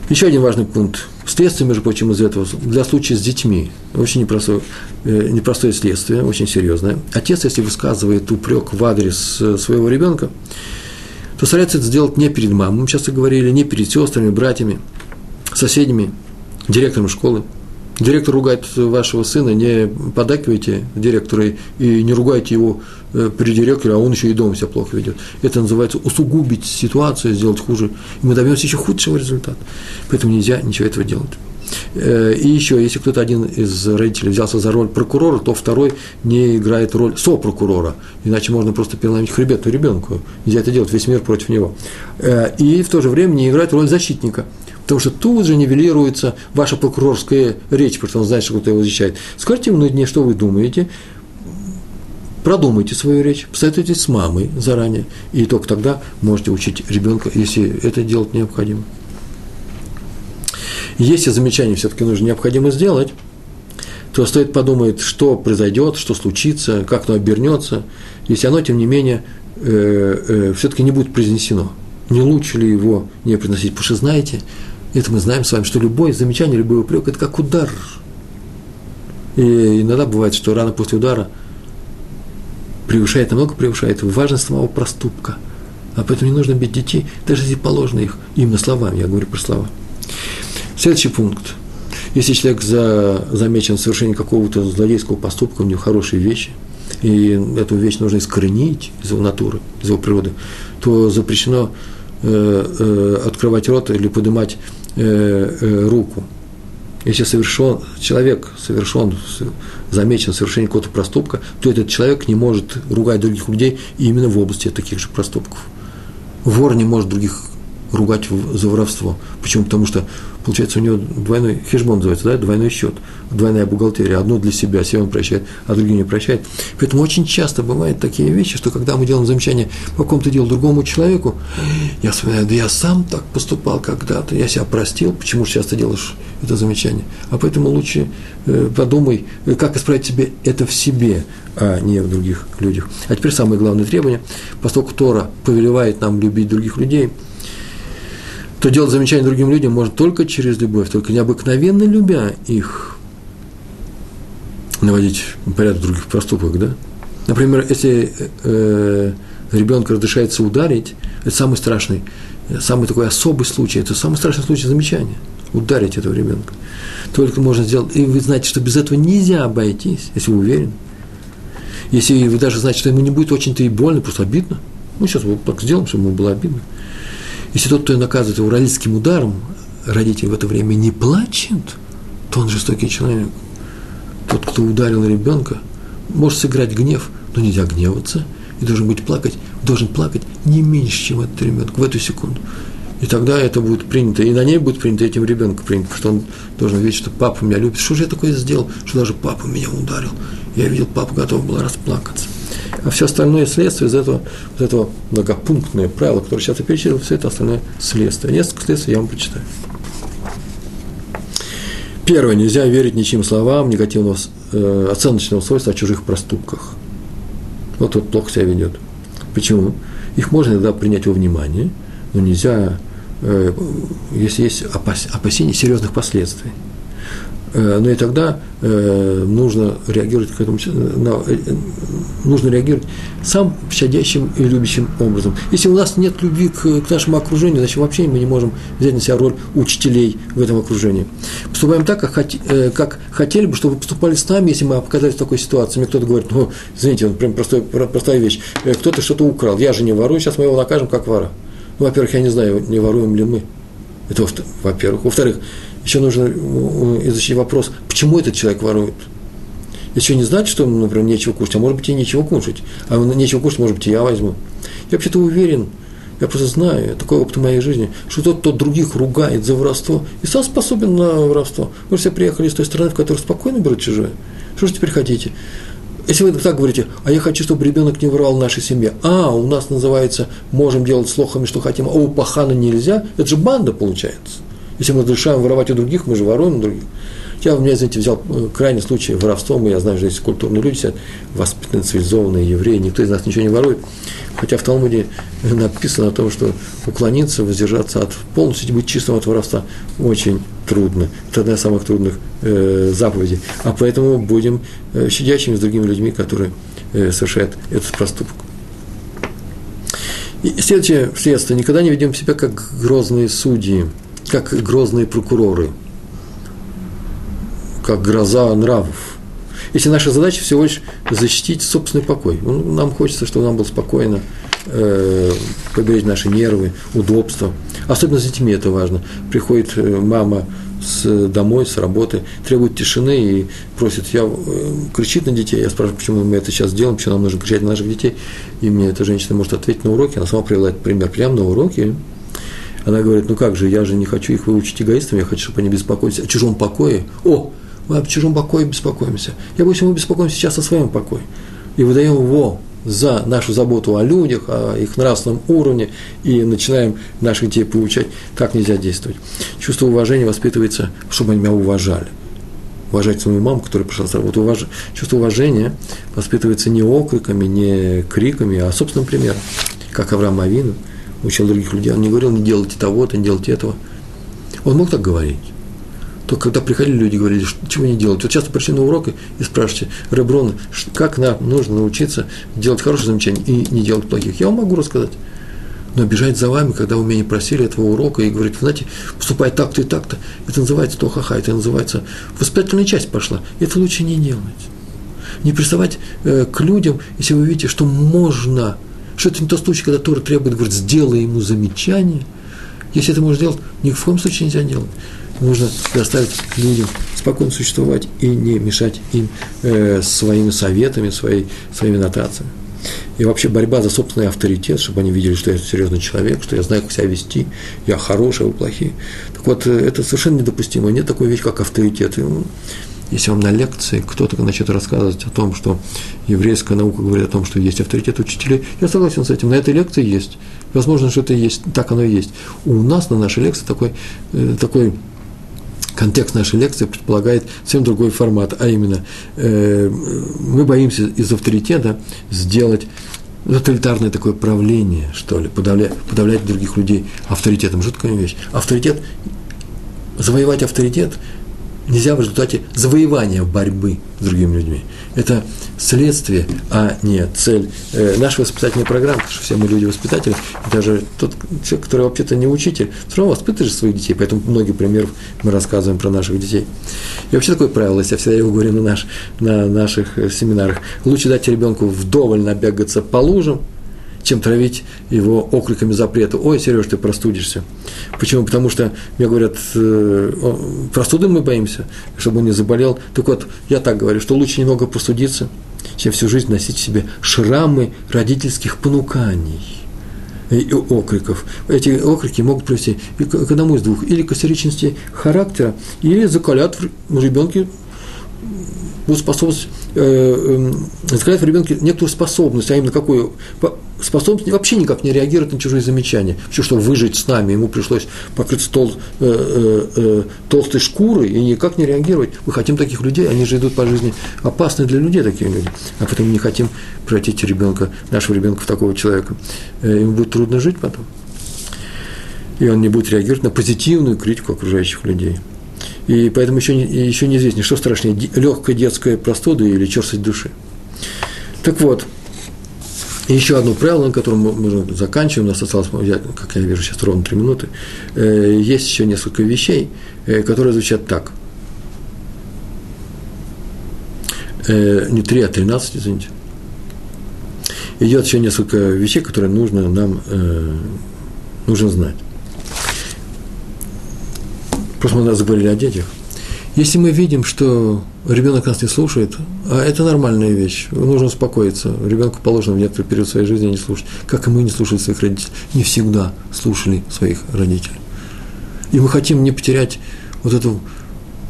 Еще один важный пункт. Следствие, между прочим, из этого для случая с детьми. Очень непростое, э, непростое следствие, очень серьезное. Отец, если высказывает упрек в адрес э, своего ребенка, то старается это сделать не перед мамой, мы часто говорили, не перед сестрами, братьями, соседями, директором школы. Директор ругает вашего сына, не подакивайте директора и не ругайте его э, при директоре, а он еще и дома себя плохо ведет. Это называется усугубить ситуацию, сделать хуже. И мы добьемся еще худшего результата. Поэтому нельзя ничего этого делать. Э, и еще, если кто-то один из родителей взялся за роль прокурора, то второй не играет роль сопрокурора, иначе можно просто переломить хребет ребенку. Нельзя это делать, весь мир против него. Э, и в то же время не играет роль защитника – Потому что тут же нивелируется ваша прокурорская речь, потому что он знает, что кто его защищает. Скажите ему на дне, что вы думаете, продумайте свою речь, посоветуйтесь с мамой заранее, и только тогда можете учить ребенка, если это делать необходимо. Если замечание все-таки нужно необходимо сделать, то стоит подумать, что произойдет, что случится, как оно обернется, если оно, тем не менее, э, э, все-таки не будет произнесено. Не лучше ли его не произносить? Потому что, знаете, это мы знаем с вами, что любое замечание, любой упрек – это как удар. И иногда бывает, что рано после удара превышает, намного превышает важность самого проступка. А поэтому не нужно бить детей, даже если положено их именно словами, я говорю про слова. Следующий пункт. Если человек за, замечен в совершении какого-то злодейского поступка, у него хорошие вещи, и эту вещь нужно искоренить из его натуры, из его природы, то запрещено э, э, открывать рот или поднимать Э, э, руку. Если совершен, человек совершен, замечен в совершении какого-то проступка, то этот человек не может ругать других людей именно в области таких же проступков. Вор не может других ругать за воровство. Почему? Потому что, получается, у него двойной хешбон называется, да, двойной счет, двойная бухгалтерия. Одну для себя, себе он прощает, а другие не прощает. Поэтому очень часто бывают такие вещи, что когда мы делаем замечание по какому-то делу другому человеку, я вспоминаю, да я сам так поступал когда-то, я себя простил, почему же сейчас ты делаешь это замечание? А поэтому лучше э, подумай, как исправить себе это в себе, а не в других людях. А теперь самое главное требование, поскольку Тора повелевает нам любить других людей – то делать замечание другим людям может только через любовь, только необыкновенно любя их, наводить порядок других проступках, да? Например, если э, ребенка разрешается ударить, это самый страшный, самый такой особый случай, это самый страшный случай замечания, ударить этого ребенка. Только можно сделать, и вы знаете, что без этого нельзя обойтись, если вы уверены. Если вы даже знаете, что ему не будет очень-то и больно, просто обидно. Ну, сейчас мы так сделаем, чтобы ему было обидно. Если тот, кто наказывает его родительским ударом, родитель в это время не плачет, то он жестокий человек. Тот, кто ударил ребенка, может сыграть гнев, но нельзя гневаться, и должен быть плакать, должен плакать не меньше, чем этот ребенок в эту секунду. И тогда это будет принято, и на ней будет принято, этим ребенком принято, потому что он должен видеть, что папа меня любит. Что же я такое сделал, что даже папа меня ударил? Я видел, папа готов был расплакаться. А все остальное следствие из этого, из этого многопунктное правило, которое сейчас я перечислил, все это остальное следствие. Несколько следствий я вам прочитаю. Первое. Нельзя верить ничьим словам негативного э, оценочного свойства о чужих проступках. Вот тот плохо себя ведет. Почему? Их можно иногда принять во внимание, но нельзя, э, если есть опасения серьезных последствий. Э, но и тогда э, нужно реагировать к этому, э, нужно реагировать сам щадящим и любящим образом. Если у нас нет любви к, к нашему окружению, значит вообще мы не можем взять на себя роль учителей в этом окружении. Поступаем так, как, как хотели бы, чтобы поступали с нами, если мы оказались в такой ситуации. Мне кто-то говорит, ну, извините, вот прям простой, простая вещь, кто-то что-то украл, я же не ворую, сейчас мы его накажем как вора. Ну, во-первых, я не знаю, не воруем ли мы. Это во-первых. Во-вторых, еще нужно изучить вопрос, почему этот человек ворует. Еще не знать, что ему, например, нечего кушать, а может быть и нечего кушать. А нечего кушать, может быть, и я возьму. Я вообще-то уверен, я просто знаю, такой опыт в моей жизни, что тот, кто других ругает за воровство, и сам способен на воровство. Вы все приехали из той страны, в которой спокойно берут чужое. Что же теперь хотите? Если вы так говорите, а я хочу, чтобы ребенок не воровал в нашей семье, а, у нас называется, можем делать с лохами, что хотим, а у пахана нельзя, это же банда получается. Если мы разрешаем воровать у других, мы же воруем у других. Я, у меня, знаете, взял э, крайний случай воровством, я знаю, что здесь культурные люди сидят, воспитанные, цивилизованные евреи, никто из нас ничего не ворует. Хотя в Талмуде написано о том, что уклониться, воздержаться от полностью быть чистым от воровства очень трудно. Это одна из самых трудных э, заповедей. А поэтому будем э, щадящими с другими людьми, которые э, совершают этот проступок. И следующее следствие. Никогда не ведем себя как грозные судьи, как грозные прокуроры – как гроза нравов. Если наша задача всего лишь защитить собственный покой. Ну, нам хочется, чтобы нам было спокойно, э, поберечь наши нервы, удобства. Особенно с детьми это важно. Приходит э, мама с, домой, с работы, требует тишины и просит, я, э, кричит на детей. Я спрашиваю, почему мы это сейчас делаем, почему нам нужно кричать на наших детей. И мне эта женщина может ответить на уроке. Она сама привела этот пример прямо на уроке. Она говорит, ну как же, я же не хочу их выучить эгоистами, я хочу, чтобы они беспокоились о чужом покое. О, мы об чужом покое беспокоимся. Я боюсь, мы беспокоимся сейчас о своем покое. И выдаем его за нашу заботу о людях, о их нравственном уровне, и начинаем наших детей получать. Так нельзя действовать. Чувство уважения воспитывается, чтобы они меня уважали. Уважать свою маму, которая пришла с работы. Уваж... Чувство уважения воспитывается не окриками, не криками, а собственным примером. Как Авраам Авину учил других людей. Он не говорил, не делайте того-то, не делайте этого. Он мог так говорить. То когда приходили люди, говорили, что, чего не делать. Вот часто пришли на урок и спрашиваете, Реброн, как нам нужно научиться делать хорошие замечания и не делать плохих? Я вам могу рассказать. Но бежать за вами, когда вы меня не просили этого урока и говорить, знаете, поступай так-то и так-то, это называется тохаха, это называется воспитательная часть пошла. Это лучше не делать. Не приставать э, к людям, если вы видите, что можно, что это не тот случай, когда Тора требует, говорит, сделай ему замечание. Если это можно сделать, ни в коем случае нельзя делать нужно предоставить людям спокойно существовать и не мешать им э, своими советами, своей, своими нотациями. И вообще борьба за собственный авторитет, чтобы они видели, что я серьезный человек, что я знаю, как себя вести, я хороший, а вы плохие. Так вот, э, это совершенно недопустимо. Нет такой вещи, как авторитет. Если вам на лекции кто-то начнет рассказывать о том, что еврейская наука говорит о том, что есть авторитет учителей, я согласен с этим. На этой лекции есть. Возможно, что это есть, так оно и есть. У нас на нашей лекции такой, э, такой контекст нашей лекции предполагает совсем другой формат, а именно э, мы боимся из авторитета сделать тоталитарное такое правление, что ли, подавлять, подавлять других людей авторитетом. Жуткая вещь. Авторитет, завоевать авторитет нельзя в результате завоевания борьбы с другими людьми. Это следствие, а не цель э, нашей воспитательной программы, потому что все мы люди-воспитатели, даже тот человек, который вообще-то не учитель, все равно воспитываешь своих детей, поэтому многие примеров мы рассказываем про наших детей. И вообще такое правило, я всегда его говорю на, наш, на наших семинарах, лучше дать ребенку вдоволь набегаться по лужам, чем травить его окриками запрета. Ой, Сереж, ты простудишься. Почему? Потому что мне говорят, э, простуды мы боимся, чтобы он не заболел. Так вот, я так говорю, что лучше немного простудиться, чем всю жизнь носить в себе шрамы родительских понуканий и окриков. Эти окрики могут привести к одному из двух. Или к истеричности характера, или закалят в ребенке способность, э, э, закалять в ребенке некоторую способность, а именно какую? способность вообще никак не реагировать на чужие замечания. Все, что выжить с нами, ему пришлось покрыться тол, э, э, э, толстой шкурой и никак не реагировать. Мы хотим таких людей, они же идут по жизни опасны для людей такие люди. А поэтому не хотим превратить ребенка, нашего ребенка в такого человека. Э, ему будет трудно жить потом. И он не будет реагировать на позитивную критику окружающих людей. И поэтому еще, еще неизвестно, что страшнее, легкая детская простуда или черствость души. Так вот, еще одно правило, на котором мы заканчиваем, у нас осталось, как я вижу, сейчас ровно три минуты. Э, есть еще несколько вещей, э, которые звучат так. Э, не три, а тринадцать, извините. Идет еще несколько вещей, которые нужно нам нужно знать. Просто мы заговорили о детях. Если мы видим, что ребенок нас не слушает, а это нормальная вещь, нужно успокоиться. Ребенку положено в некоторый период своей жизни не слушать, как и мы не слушали своих родителей, не всегда слушали своих родителей. И мы хотим не потерять вот эту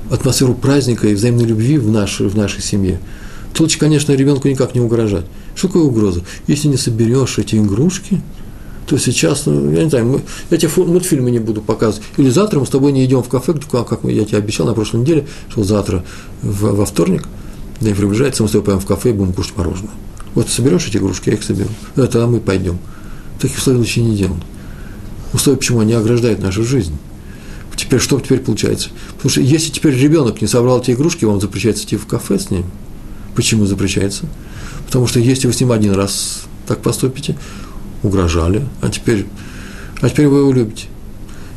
атмосферу праздника и взаимной любви в нашей, в нашей семье. То лучше, конечно, ребенку никак не угрожать. Что такое угроза? Если не соберешь эти игрушки, то сейчас, ну, я не знаю, мы, я тебе мультфильмы не буду показывать. Или завтра мы с тобой не идем в кафе, как, я тебе обещал на прошлой неделе, что завтра в, во вторник, день приближается, мы с тобой пойдем в кафе и будем кушать мороженое. Вот соберешь эти игрушки, я их соберу. Это а мы пойдем. Таких условий лучше не делать. Условия почему? Они ограждают нашу жизнь. Теперь что теперь получается? Потому что если теперь ребенок не собрал эти игрушки, вам запрещается идти в кафе с ним. Почему запрещается? Потому что если вы с ним один раз так поступите, угрожали, а теперь, а теперь вы его любите.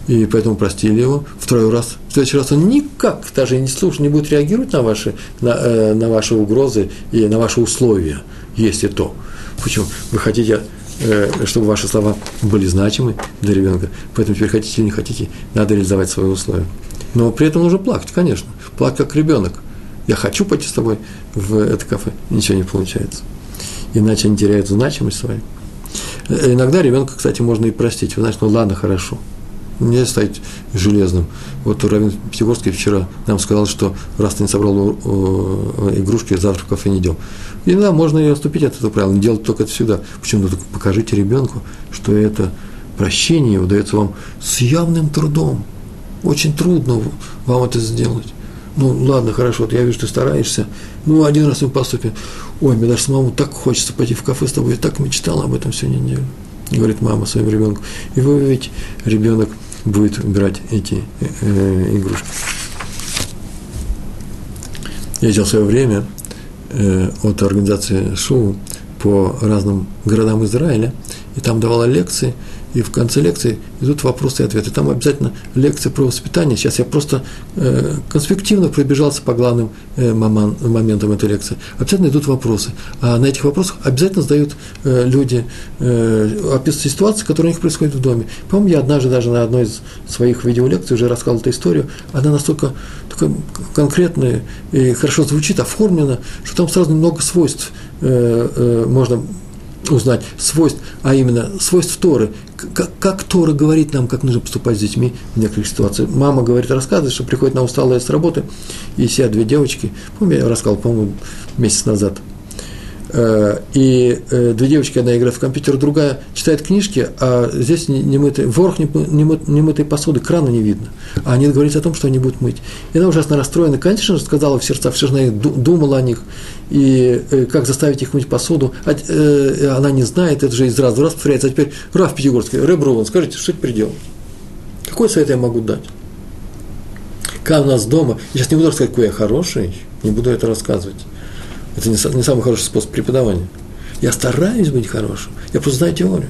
И поэтому простили его второй раз. В следующий раз он никак даже не слушает, не будет реагировать на ваши, на, э, на ваши угрозы и на ваши условия, если то. Почему? Вы хотите, э, чтобы ваши слова были значимы для ребенка, поэтому теперь хотите или не хотите, надо реализовать свои условия. Но при этом нужно плакать, конечно. Плакать как ребенок. Я хочу пойти с тобой в это кафе. Ничего не получается. Иначе они теряют значимость свою. Э, иногда ребенка, кстати, можно и простить. Вы знаете, ну ладно, хорошо. Нельзя стать железным. Вот Равин Пятигорский вчера нам сказал, что раз ты не собрал игрушки, завтра в кафе не идем. Иногда можно и отступить от этого правила, не делать только это всегда. Почему? Ну, покажите ребенку, что это прощение удается вам с явным трудом. Очень трудно вам это сделать. Ну, ладно, хорошо, вот я вижу, ты стараешься. Ну, один раз мы поступим. Ой, мне даже самому так хочется пойти в кафе с тобой. Я так мечтал об этом всю неделю. Говорит мама своему ребенку. И вы видите, ребенок будет брать эти э, э, игрушки. Я ездил свое время э, от организации ШУ по разным городам Израиля, и там давала лекции – и в конце лекции идут вопросы и ответы. Там обязательно лекция про воспитание. Сейчас я просто э, конспективно пробежался по главным э, моман, моментам этой лекции. Обязательно идут вопросы. А на этих вопросах обязательно задают э, люди, э, описывают ситуации, которые у них происходят в доме. По-моему, я однажды даже на одной из своих видеолекций уже рассказал эту историю. Она настолько конкретная и хорошо звучит, оформлена, что там сразу много свойств э, э, можно узнать свойств, а именно свойств Торы. Как, как Тора говорит нам, как нужно поступать с детьми в некоторых ситуациях. Мама говорит, рассказывает, что приходит на усталая с работы, и сидят две девочки, помню, я рассказал, по-моему, месяц назад – и э, две девочки, одна играет в компьютер, другая читает книжки, а здесь не мытый, ворох не мытой посуды, крана не видно. А они договорились о том, что они будут мыть. И она ужасно расстроена, конечно же, сказала в сердцах, все же думала о них, и э, как заставить их мыть посуду. А, она не знает, это же из раза в раз повторяется. А теперь Раф Пятигорский, Рэб Руван, скажите, что это предел? Какой совет я могу дать? Как у нас дома, я сейчас не буду рассказывать, какой я хороший, не буду это рассказывать. Это не, не самый хороший способ преподавания. Я стараюсь быть хорошим, я просто знаю теорию.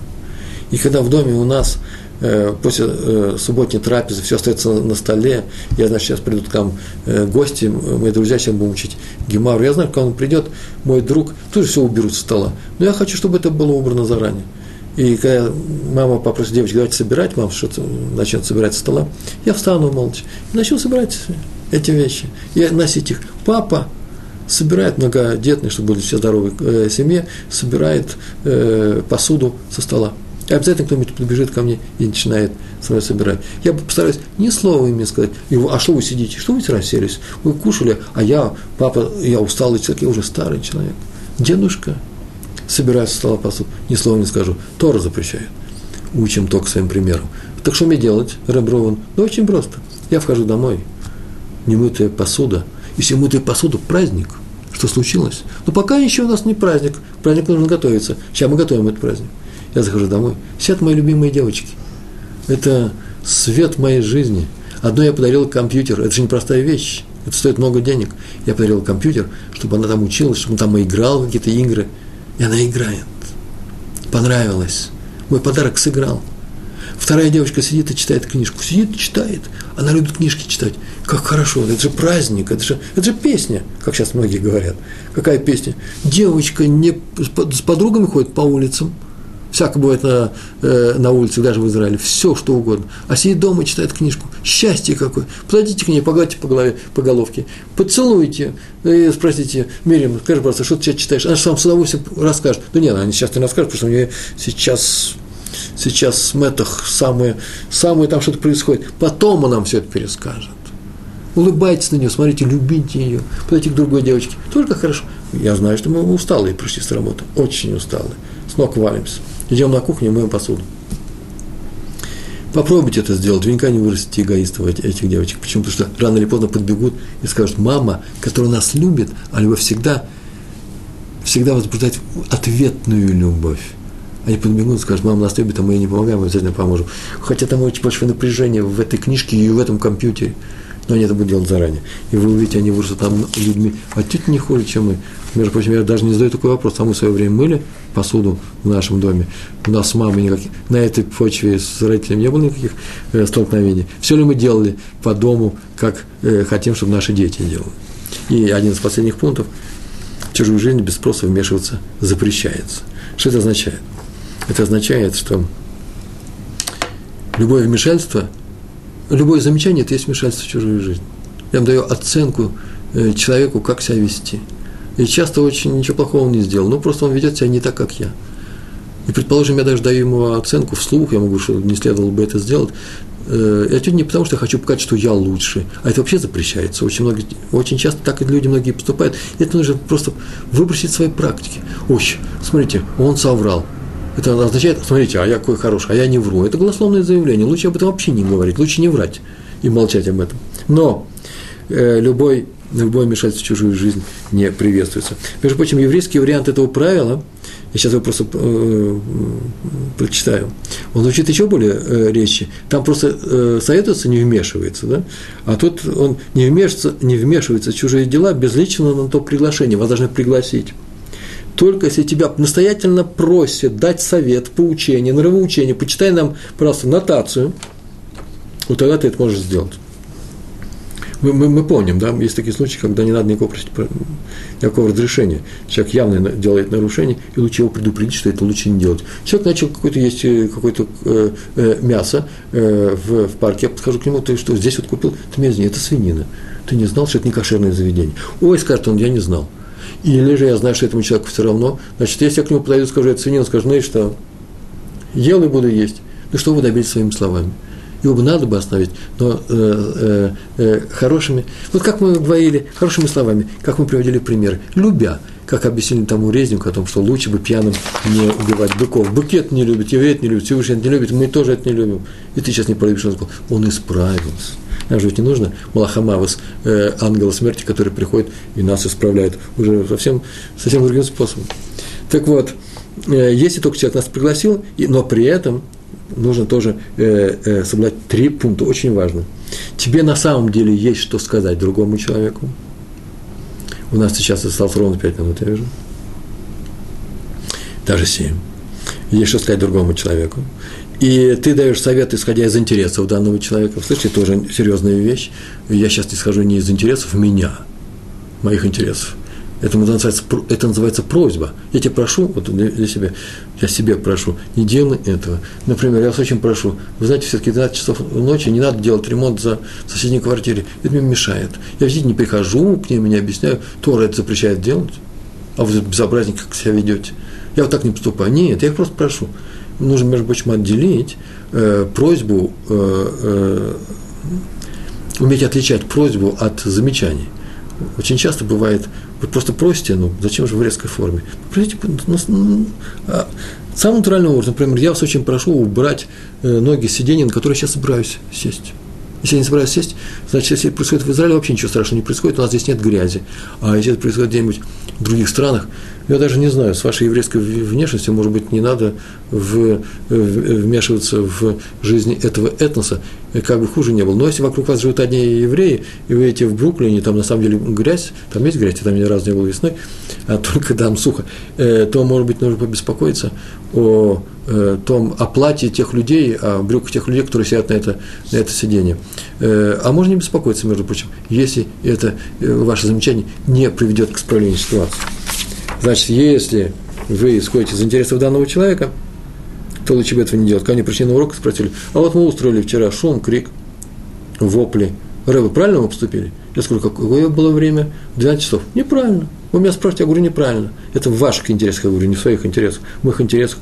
И когда в доме у нас э, после э, субботней трапезы все остается на, на столе, я знаю, сейчас придут к нам э, гости, мои друзья сейчас будем учить гемару, я знаю, когда он придет, мой друг, тоже все уберут со стола. Но я хочу, чтобы это было убрано заранее. И когда мама попросит девочек, давайте собирать, мама что-то начнет собирать со стола, я встану молча и начну собирать эти вещи и носить их. Папа собирает многодетный, чтобы были все здоровые э, семье, собирает э, посуду со стола. И обязательно кто-нибудь подбежит ко мне и начинает свое собирать. Я постараюсь ни слова им не сказать. А что вы сидите? Что вы расселись? Вы кушали, а я, папа, я усталый человек, я уже старый человек. Дедушка собирает со стола посуду. Ни слова не скажу. Тора запрещает. Учим только своим примером. Так что мне делать, Реброван? Да очень просто. Я вхожу домой, немытая посуда – если мытая посуду, праздник. Что случилось? Но пока еще у нас не праздник. Праздник нужно готовиться. Сейчас мы готовим этот праздник. Я захожу домой. Сидят мои любимые девочки. Это свет моей жизни. Одно я подарил компьютер. Это же непростая вещь. Это стоит много денег. Я подарил компьютер, чтобы она там училась, чтобы он там играл в какие-то игры. И она играет. Понравилось. Мой подарок сыграл. Вторая девочка сидит и читает книжку. Сидит и читает. Она любит книжки читать. Как хорошо, это же праздник, это же, это же песня, как сейчас многие говорят. Какая песня? Девочка не, с подругами ходит по улицам, всякое бывает на, э, на улице, даже в Израиле, все что угодно. А сидит дома и читает книжку. Счастье какое. Подойдите к ней, погладьте по голове, по головке, поцелуйте, и спросите, Мирим, скажи, пожалуйста, что ты сейчас читаешь? Она же вам с удовольствием расскажет. Да нет, она сейчас не расскажет, потому что у нее сейчас сейчас с Мэтах самое, самое там что-то происходит. Потом он нам все это перескажет. Улыбайтесь на нее, смотрите, любите ее. Подойти к другой девочке. Только хорошо. Я знаю, что мы усталые пришли с работы. Очень усталые. С ног валимся. Идем на кухню, моем посуду. Попробуйте это сделать, вы не вырастите эгоистов этих девочек. Почему? Потому что рано или поздно подбегут и скажут, мама, которая нас любит, а любовь всегда, всегда возбуждает ответную любовь. Они подбегут и скажут, мама нас любит, а мы ей не помогаем, мы обязательно поможем. Хотя там очень большое напряжение в этой книжке и в этом компьютере. Но они это будут делать заранее. И вы увидите, они вырастут там людьми, а чуть не хуже, чем мы. Между прочим, я даже не задаю такой вопрос. А мы в свое время мыли посуду в нашем доме. У нас с мамой никаких, на этой почве с родителями не было никаких э, столкновений. Все ли мы делали по дому, как э, хотим, чтобы наши дети делали. И один из последних пунктов – в чужую жизнь без спроса вмешиваться запрещается. Что это означает? Это означает, что любое вмешательство – любое замечание – это есть вмешательство в чужую жизнь. Я вам даю оценку э, человеку, как себя вести. И часто очень ничего плохого он не сделал, но просто он ведет себя не так, как я. И, предположим, я даже даю ему оценку вслух, я могу, что не следовало бы это сделать. Э, это не потому, что я хочу показать, что я лучше, а это вообще запрещается. Очень, много, очень часто так и люди многие поступают. И это нужно просто выбросить свои практики. Ой, смотрите, он соврал. Это означает, смотрите, а я какой хороший, а я не вру. Это голословное заявление. Лучше об этом вообще не говорить, лучше не врать и молчать об этом. Но э, любой, любое вмешательство в чужую жизнь не приветствуется. Между прочим, еврейский вариант этого правила, я сейчас его просто э, прочитаю, он звучит еще более э, резче. Там просто э, советуется, не вмешивается, да? а тут он не вмешивается, не вмешивается в чужие дела без личного на то приглашения. Вас должны пригласить только если тебя настоятельно просят дать совет, поучение, нравоучение, почитай нам, пожалуйста, нотацию, вот тогда ты это можешь сделать. Мы, мы, мы помним, да, есть такие случаи, когда не надо никакого, просить, никакого разрешения. Человек явно делает нарушение, и лучше его предупредить, что это лучше не делать. Человек начал какое-то есть э, какое-то э, э, мясо э, в, в парке, я подхожу к нему, ты что, здесь вот купил, ты меня извини, это свинина. Ты не знал, что это не кошерное заведение. Ой, скажет он, я не знал. Или же я знаю, что этому человеку все равно. Значит, если я к нему подойду скажу, это свинина, скажу, ну и что? Ел и буду есть. Ну что вы добились своими словами? Его бы надо бы оставить, но э, э, э, хорошими, вот как мы говорили, хорошими словами, как мы приводили пример, любя, как объяснили тому резнику о том, что лучше бы пьяным не убивать быков. Быкет не любит, еврей это не любит, Всевышний это не любит, мы тоже это не любим. И ты сейчас не полюбишь, он сказал, он исправился. Нам же ведь не нужно Малахамавас, э, ангела смерти, который приходит и нас исправляет уже совсем, совсем другим способом. Так вот, э, если только человек нас пригласил, и, но при этом нужно тоже э, э, соблюдать три пункта, очень важно. Тебе на самом деле есть что сказать другому человеку. У нас сейчас осталось ровно пять минут, я вижу. Даже семь. Есть что сказать другому человеку и ты даешь совет, исходя из интересов данного человека. Слышите, тоже серьезная вещь. Я сейчас исхожу не из интересов меня, моих интересов. Это называется, это называется просьба. Я тебя прошу, вот для себя, я себе прошу, не делай этого. Например, я вас очень прошу, вы знаете, все-таки 12 часов ночи не надо делать ремонт за соседней квартире. Это мне мешает. Я, видите, не прихожу к ним, не объясняю, Тора это запрещает делать. А вы безобразник, как себя ведете. Я вот так не поступаю. Нет, я их просто прошу нужно, между прочим, отделить э, просьбу, э, э, уметь отличать просьбу от замечаний. Очень часто бывает, вы просто просите, ну, зачем же в резкой форме? Просите, ну, ну, а, самым натуральным образом, например, я вас очень прошу убрать э, ноги с сиденья, на которое я сейчас собираюсь сесть. Если я не собираюсь сесть, значит, если это происходит в Израиле, вообще ничего страшного не происходит, у нас здесь нет грязи. А если это происходит где-нибудь в других странах, я даже не знаю, с вашей еврейской внешностью, может быть, не надо в, вмешиваться в жизнь этого этноса, как бы хуже не было. Но если вокруг вас живут одни евреи, и вы эти в Бруклине, там на самом деле грязь, там есть грязь, там ни разу не было весной, а только там сухо, э, то, может быть, нужно побеспокоиться о э, том оплате тех людей, о брюках тех людей, которые сидят на это, на это сиденье. Э, а можно не беспокоиться, между прочим, если это ваше замечание не приведет к исправлению ситуации. Значит, если вы исходите из интересов данного человека, то лучше бы этого не делать. Когда они пришли на урок и спросили, а вот мы устроили вчера шум, крик, вопли. Рэбы, правильно мы поступили? Я скажу, какое было время? 12 часов. Неправильно. Вы меня спрашиваете, я говорю, неправильно. Это в ваших интересах, я говорю, не в своих интересах, в моих интересах,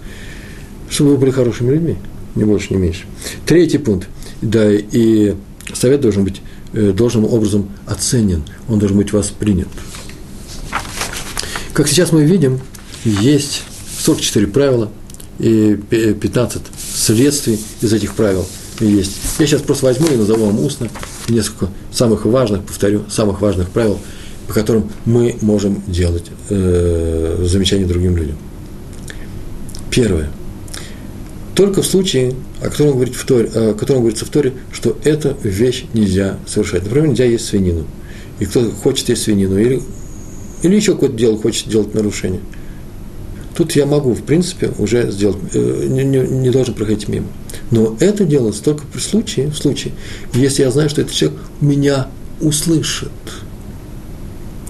чтобы вы были хорошими людьми, не больше, не меньше. Третий пункт. Да, и совет должен быть э, должным образом оценен, он должен быть воспринят. Как сейчас мы видим, есть 44 правила, и 15 следствий из этих правил есть. Я сейчас просто возьму и назову вам устно несколько самых важных, повторю, самых важных правил, по которым мы можем делать э, замечания другим людям. Первое. Только в случае, о котором, говорит в Торе, о котором говорится в Торе, что эту вещь нельзя совершать. Например, нельзя есть свинину. И кто хочет есть свинину, или, или еще какое-то дело хочет делать нарушение. Тут я могу, в принципе, уже сделать, э, не, не, должен проходить мимо. Но это делается только при случае, в случае, если я знаю, что этот человек меня услышит.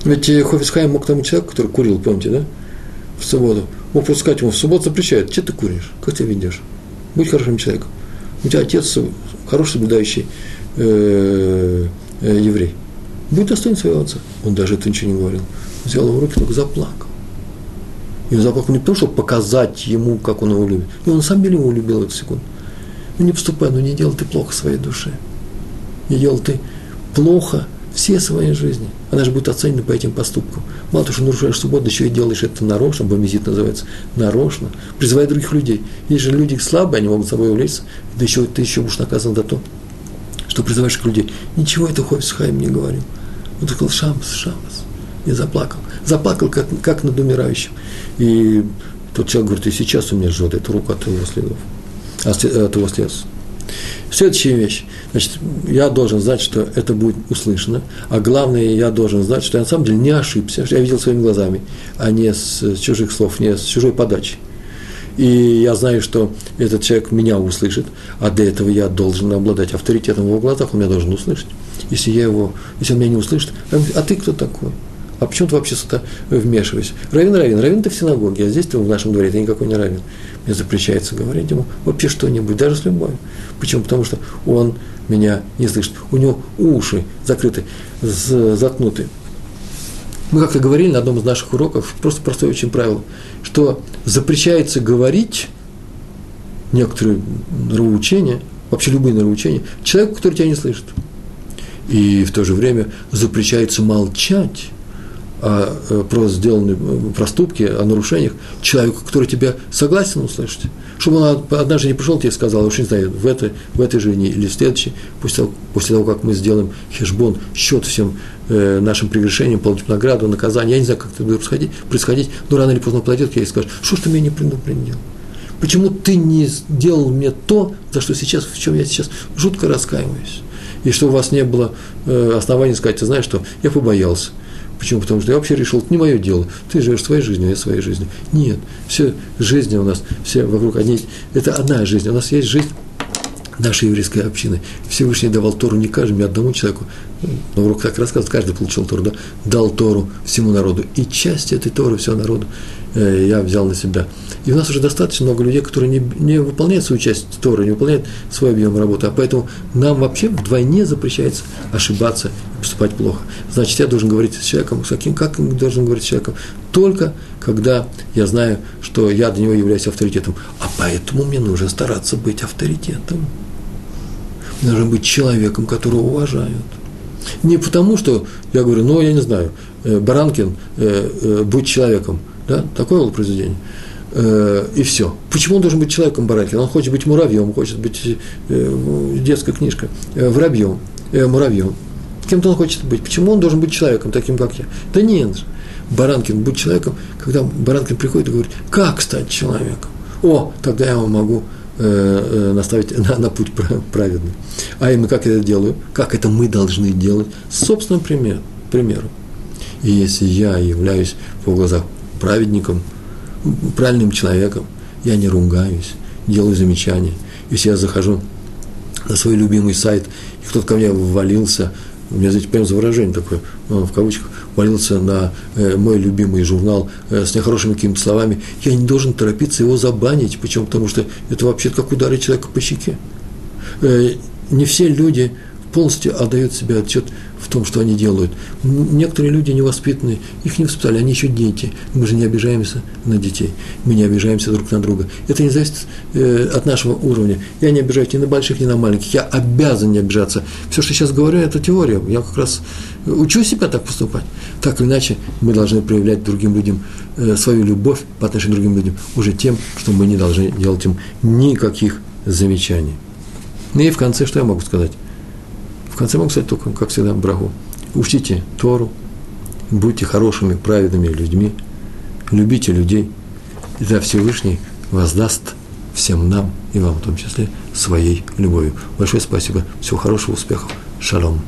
Ведь Хофисхайм мог тому человеку, который курил, помните, да, в субботу, мог сказать ему, в субботу запрещают, что ты куришь, как ты ведешь? Будь хорошим человеком. У тебя отец хороший соблюдающий э, э, еврей. Будь достоин своего отца. Он даже это ничего не говорил. Взял его руки, только заплакал. И он заплакал не потому, чтобы показать ему, как он его любит. И он самом деле его любил эту секунду. Ну не поступай, ну не делай ты плохо своей душе. Не делай ты плохо все своей жизни. Она же будет оценена по этим поступкам. Мало того, что нарушаешь субботу, еще и делаешь это нарочно, бомизит называется, нарочно, призывая других людей. Есть же люди слабые, они могут с собой увлечься, да еще, ты еще будешь наказан за то, что призываешь к людей. Ничего это Хофис Хайм не говорил. Он сказал Шамас, Шамас. И заплакал. Заплакал, как, как над умирающим. И тот человек говорит, и сейчас у меня жжет эту руку от его следов, от его следов. Следующая вещь. Значит, я должен знать, что это будет услышано, а главное, я должен знать, что я на самом деле не ошибся, что я видел своими глазами, а не с чужих слов, не с чужой подачи. И я знаю, что этот человек меня услышит, а для этого я должен обладать авторитетом в его глазах, он меня должен услышать. Если, я его, если он меня не услышит, а ты кто такой? А почему ты вообще сюда вмешиваешься? Равин, равин, равин ты в синагоге, а здесь ты в нашем дворе, ты никакой не равин. Мне запрещается говорить ему вообще что-нибудь, даже с любовью. Почему? Потому что он меня не слышит. У него уши закрыты, заткнуты. Мы как-то говорили на одном из наших уроков, просто простое очень правило, что запрещается говорить некоторые нравоучения, вообще любые нравоучения, человеку, который тебя не слышит. И в то же время запрещается молчать о, э, про сделанные э, проступки, о нарушениях человеку, который тебя согласен услышать. Чтобы он однажды не пришел тебе сказал, уж не знаю, в этой, в этой дне или в следующей, после после того, как мы сделаем хешбон, счет всем э, нашим прегрешениям, получим награду, наказание, я не знаю, как это будет происходить, происходить но рано или поздно подойдет я и скажет, что ж ты меня не предупредил? Почему ты не сделал мне то, за что сейчас, в чем я сейчас жутко раскаиваюсь? И что у вас не было э, оснований сказать, ты знаешь что, я побоялся, Почему? Потому что я вообще решил, это не мое дело. Ты живешь своей жизнью, я своей жизнью. Нет, все жизни у нас, все вокруг одни, это одна жизнь. У нас есть жизнь нашей еврейской общины. Всевышний давал Тору не каждому, ни одному человеку. Но урок так рассказывает, каждый получил Тору, да? Дал Тору всему народу. И часть этой Торы всего народу я взял на себя. И у нас уже достаточно много людей, которые не, не выполняют свою часть Торы, не выполняют свой объем работы. А поэтому нам вообще вдвойне запрещается ошибаться и поступать плохо. Значит, я должен говорить с человеком, с каким, как должен говорить с человеком? Только когда я знаю, что я для него являюсь авторитетом. А поэтому мне нужно стараться быть авторитетом. Мне нужно быть человеком, которого уважают. Не потому, что я говорю, ну, я не знаю, э, Баранкин, э, э, будь человеком. Да? Такое было произведение – Э, и все. Почему он должен быть человеком Баранкин? Он хочет быть муравьем, хочет быть э, детская книжка, э, воробьем, муравьем. Кем-то он хочет быть. Почему он должен быть человеком, таким как я? Да нет же. Баранкин, будь человеком, когда Баранкин приходит и говорит, как стать человеком? О, тогда я его могу наставить на, на путь праведный. А именно, как я это делаю? Как это мы должны делать? Собственным пример, примером. И если я являюсь в глазах праведником – правильным человеком, я не ругаюсь, делаю замечания. Если я захожу на свой любимый сайт, и кто-то ко мне ввалился, у меня, знаете, прям за выражение такое, ну, в кавычках, валился на э, мой любимый журнал э, с нехорошими какими-то словами, я не должен торопиться его забанить, почему? Потому что это вообще как ударить человека по щеке. Э, не все люди полностью отдают себе отчет в том, что они делают. Некоторые люди невоспитанные, их не воспитали, они еще дети. Мы же не обижаемся на детей, мы не обижаемся друг на друга. Это не зависит э, от нашего уровня. Я не обижаюсь ни на больших, ни на маленьких. Я обязан не обижаться. Все, что сейчас говорю, это теория. Я как раз учу себя так поступать. Так или иначе, мы должны проявлять другим людям э, свою любовь по отношению к другим людям уже тем, что мы не должны делать им никаких замечаний. Ну и в конце, что я могу сказать? В конце могу сказать только, как всегда, брагу. Учтите Тору, будьте хорошими, праведными людьми, любите людей, и тогда Всевышний воздаст всем нам, и вам в том числе, своей любовью. Большое спасибо, всего хорошего, успехов, шалом.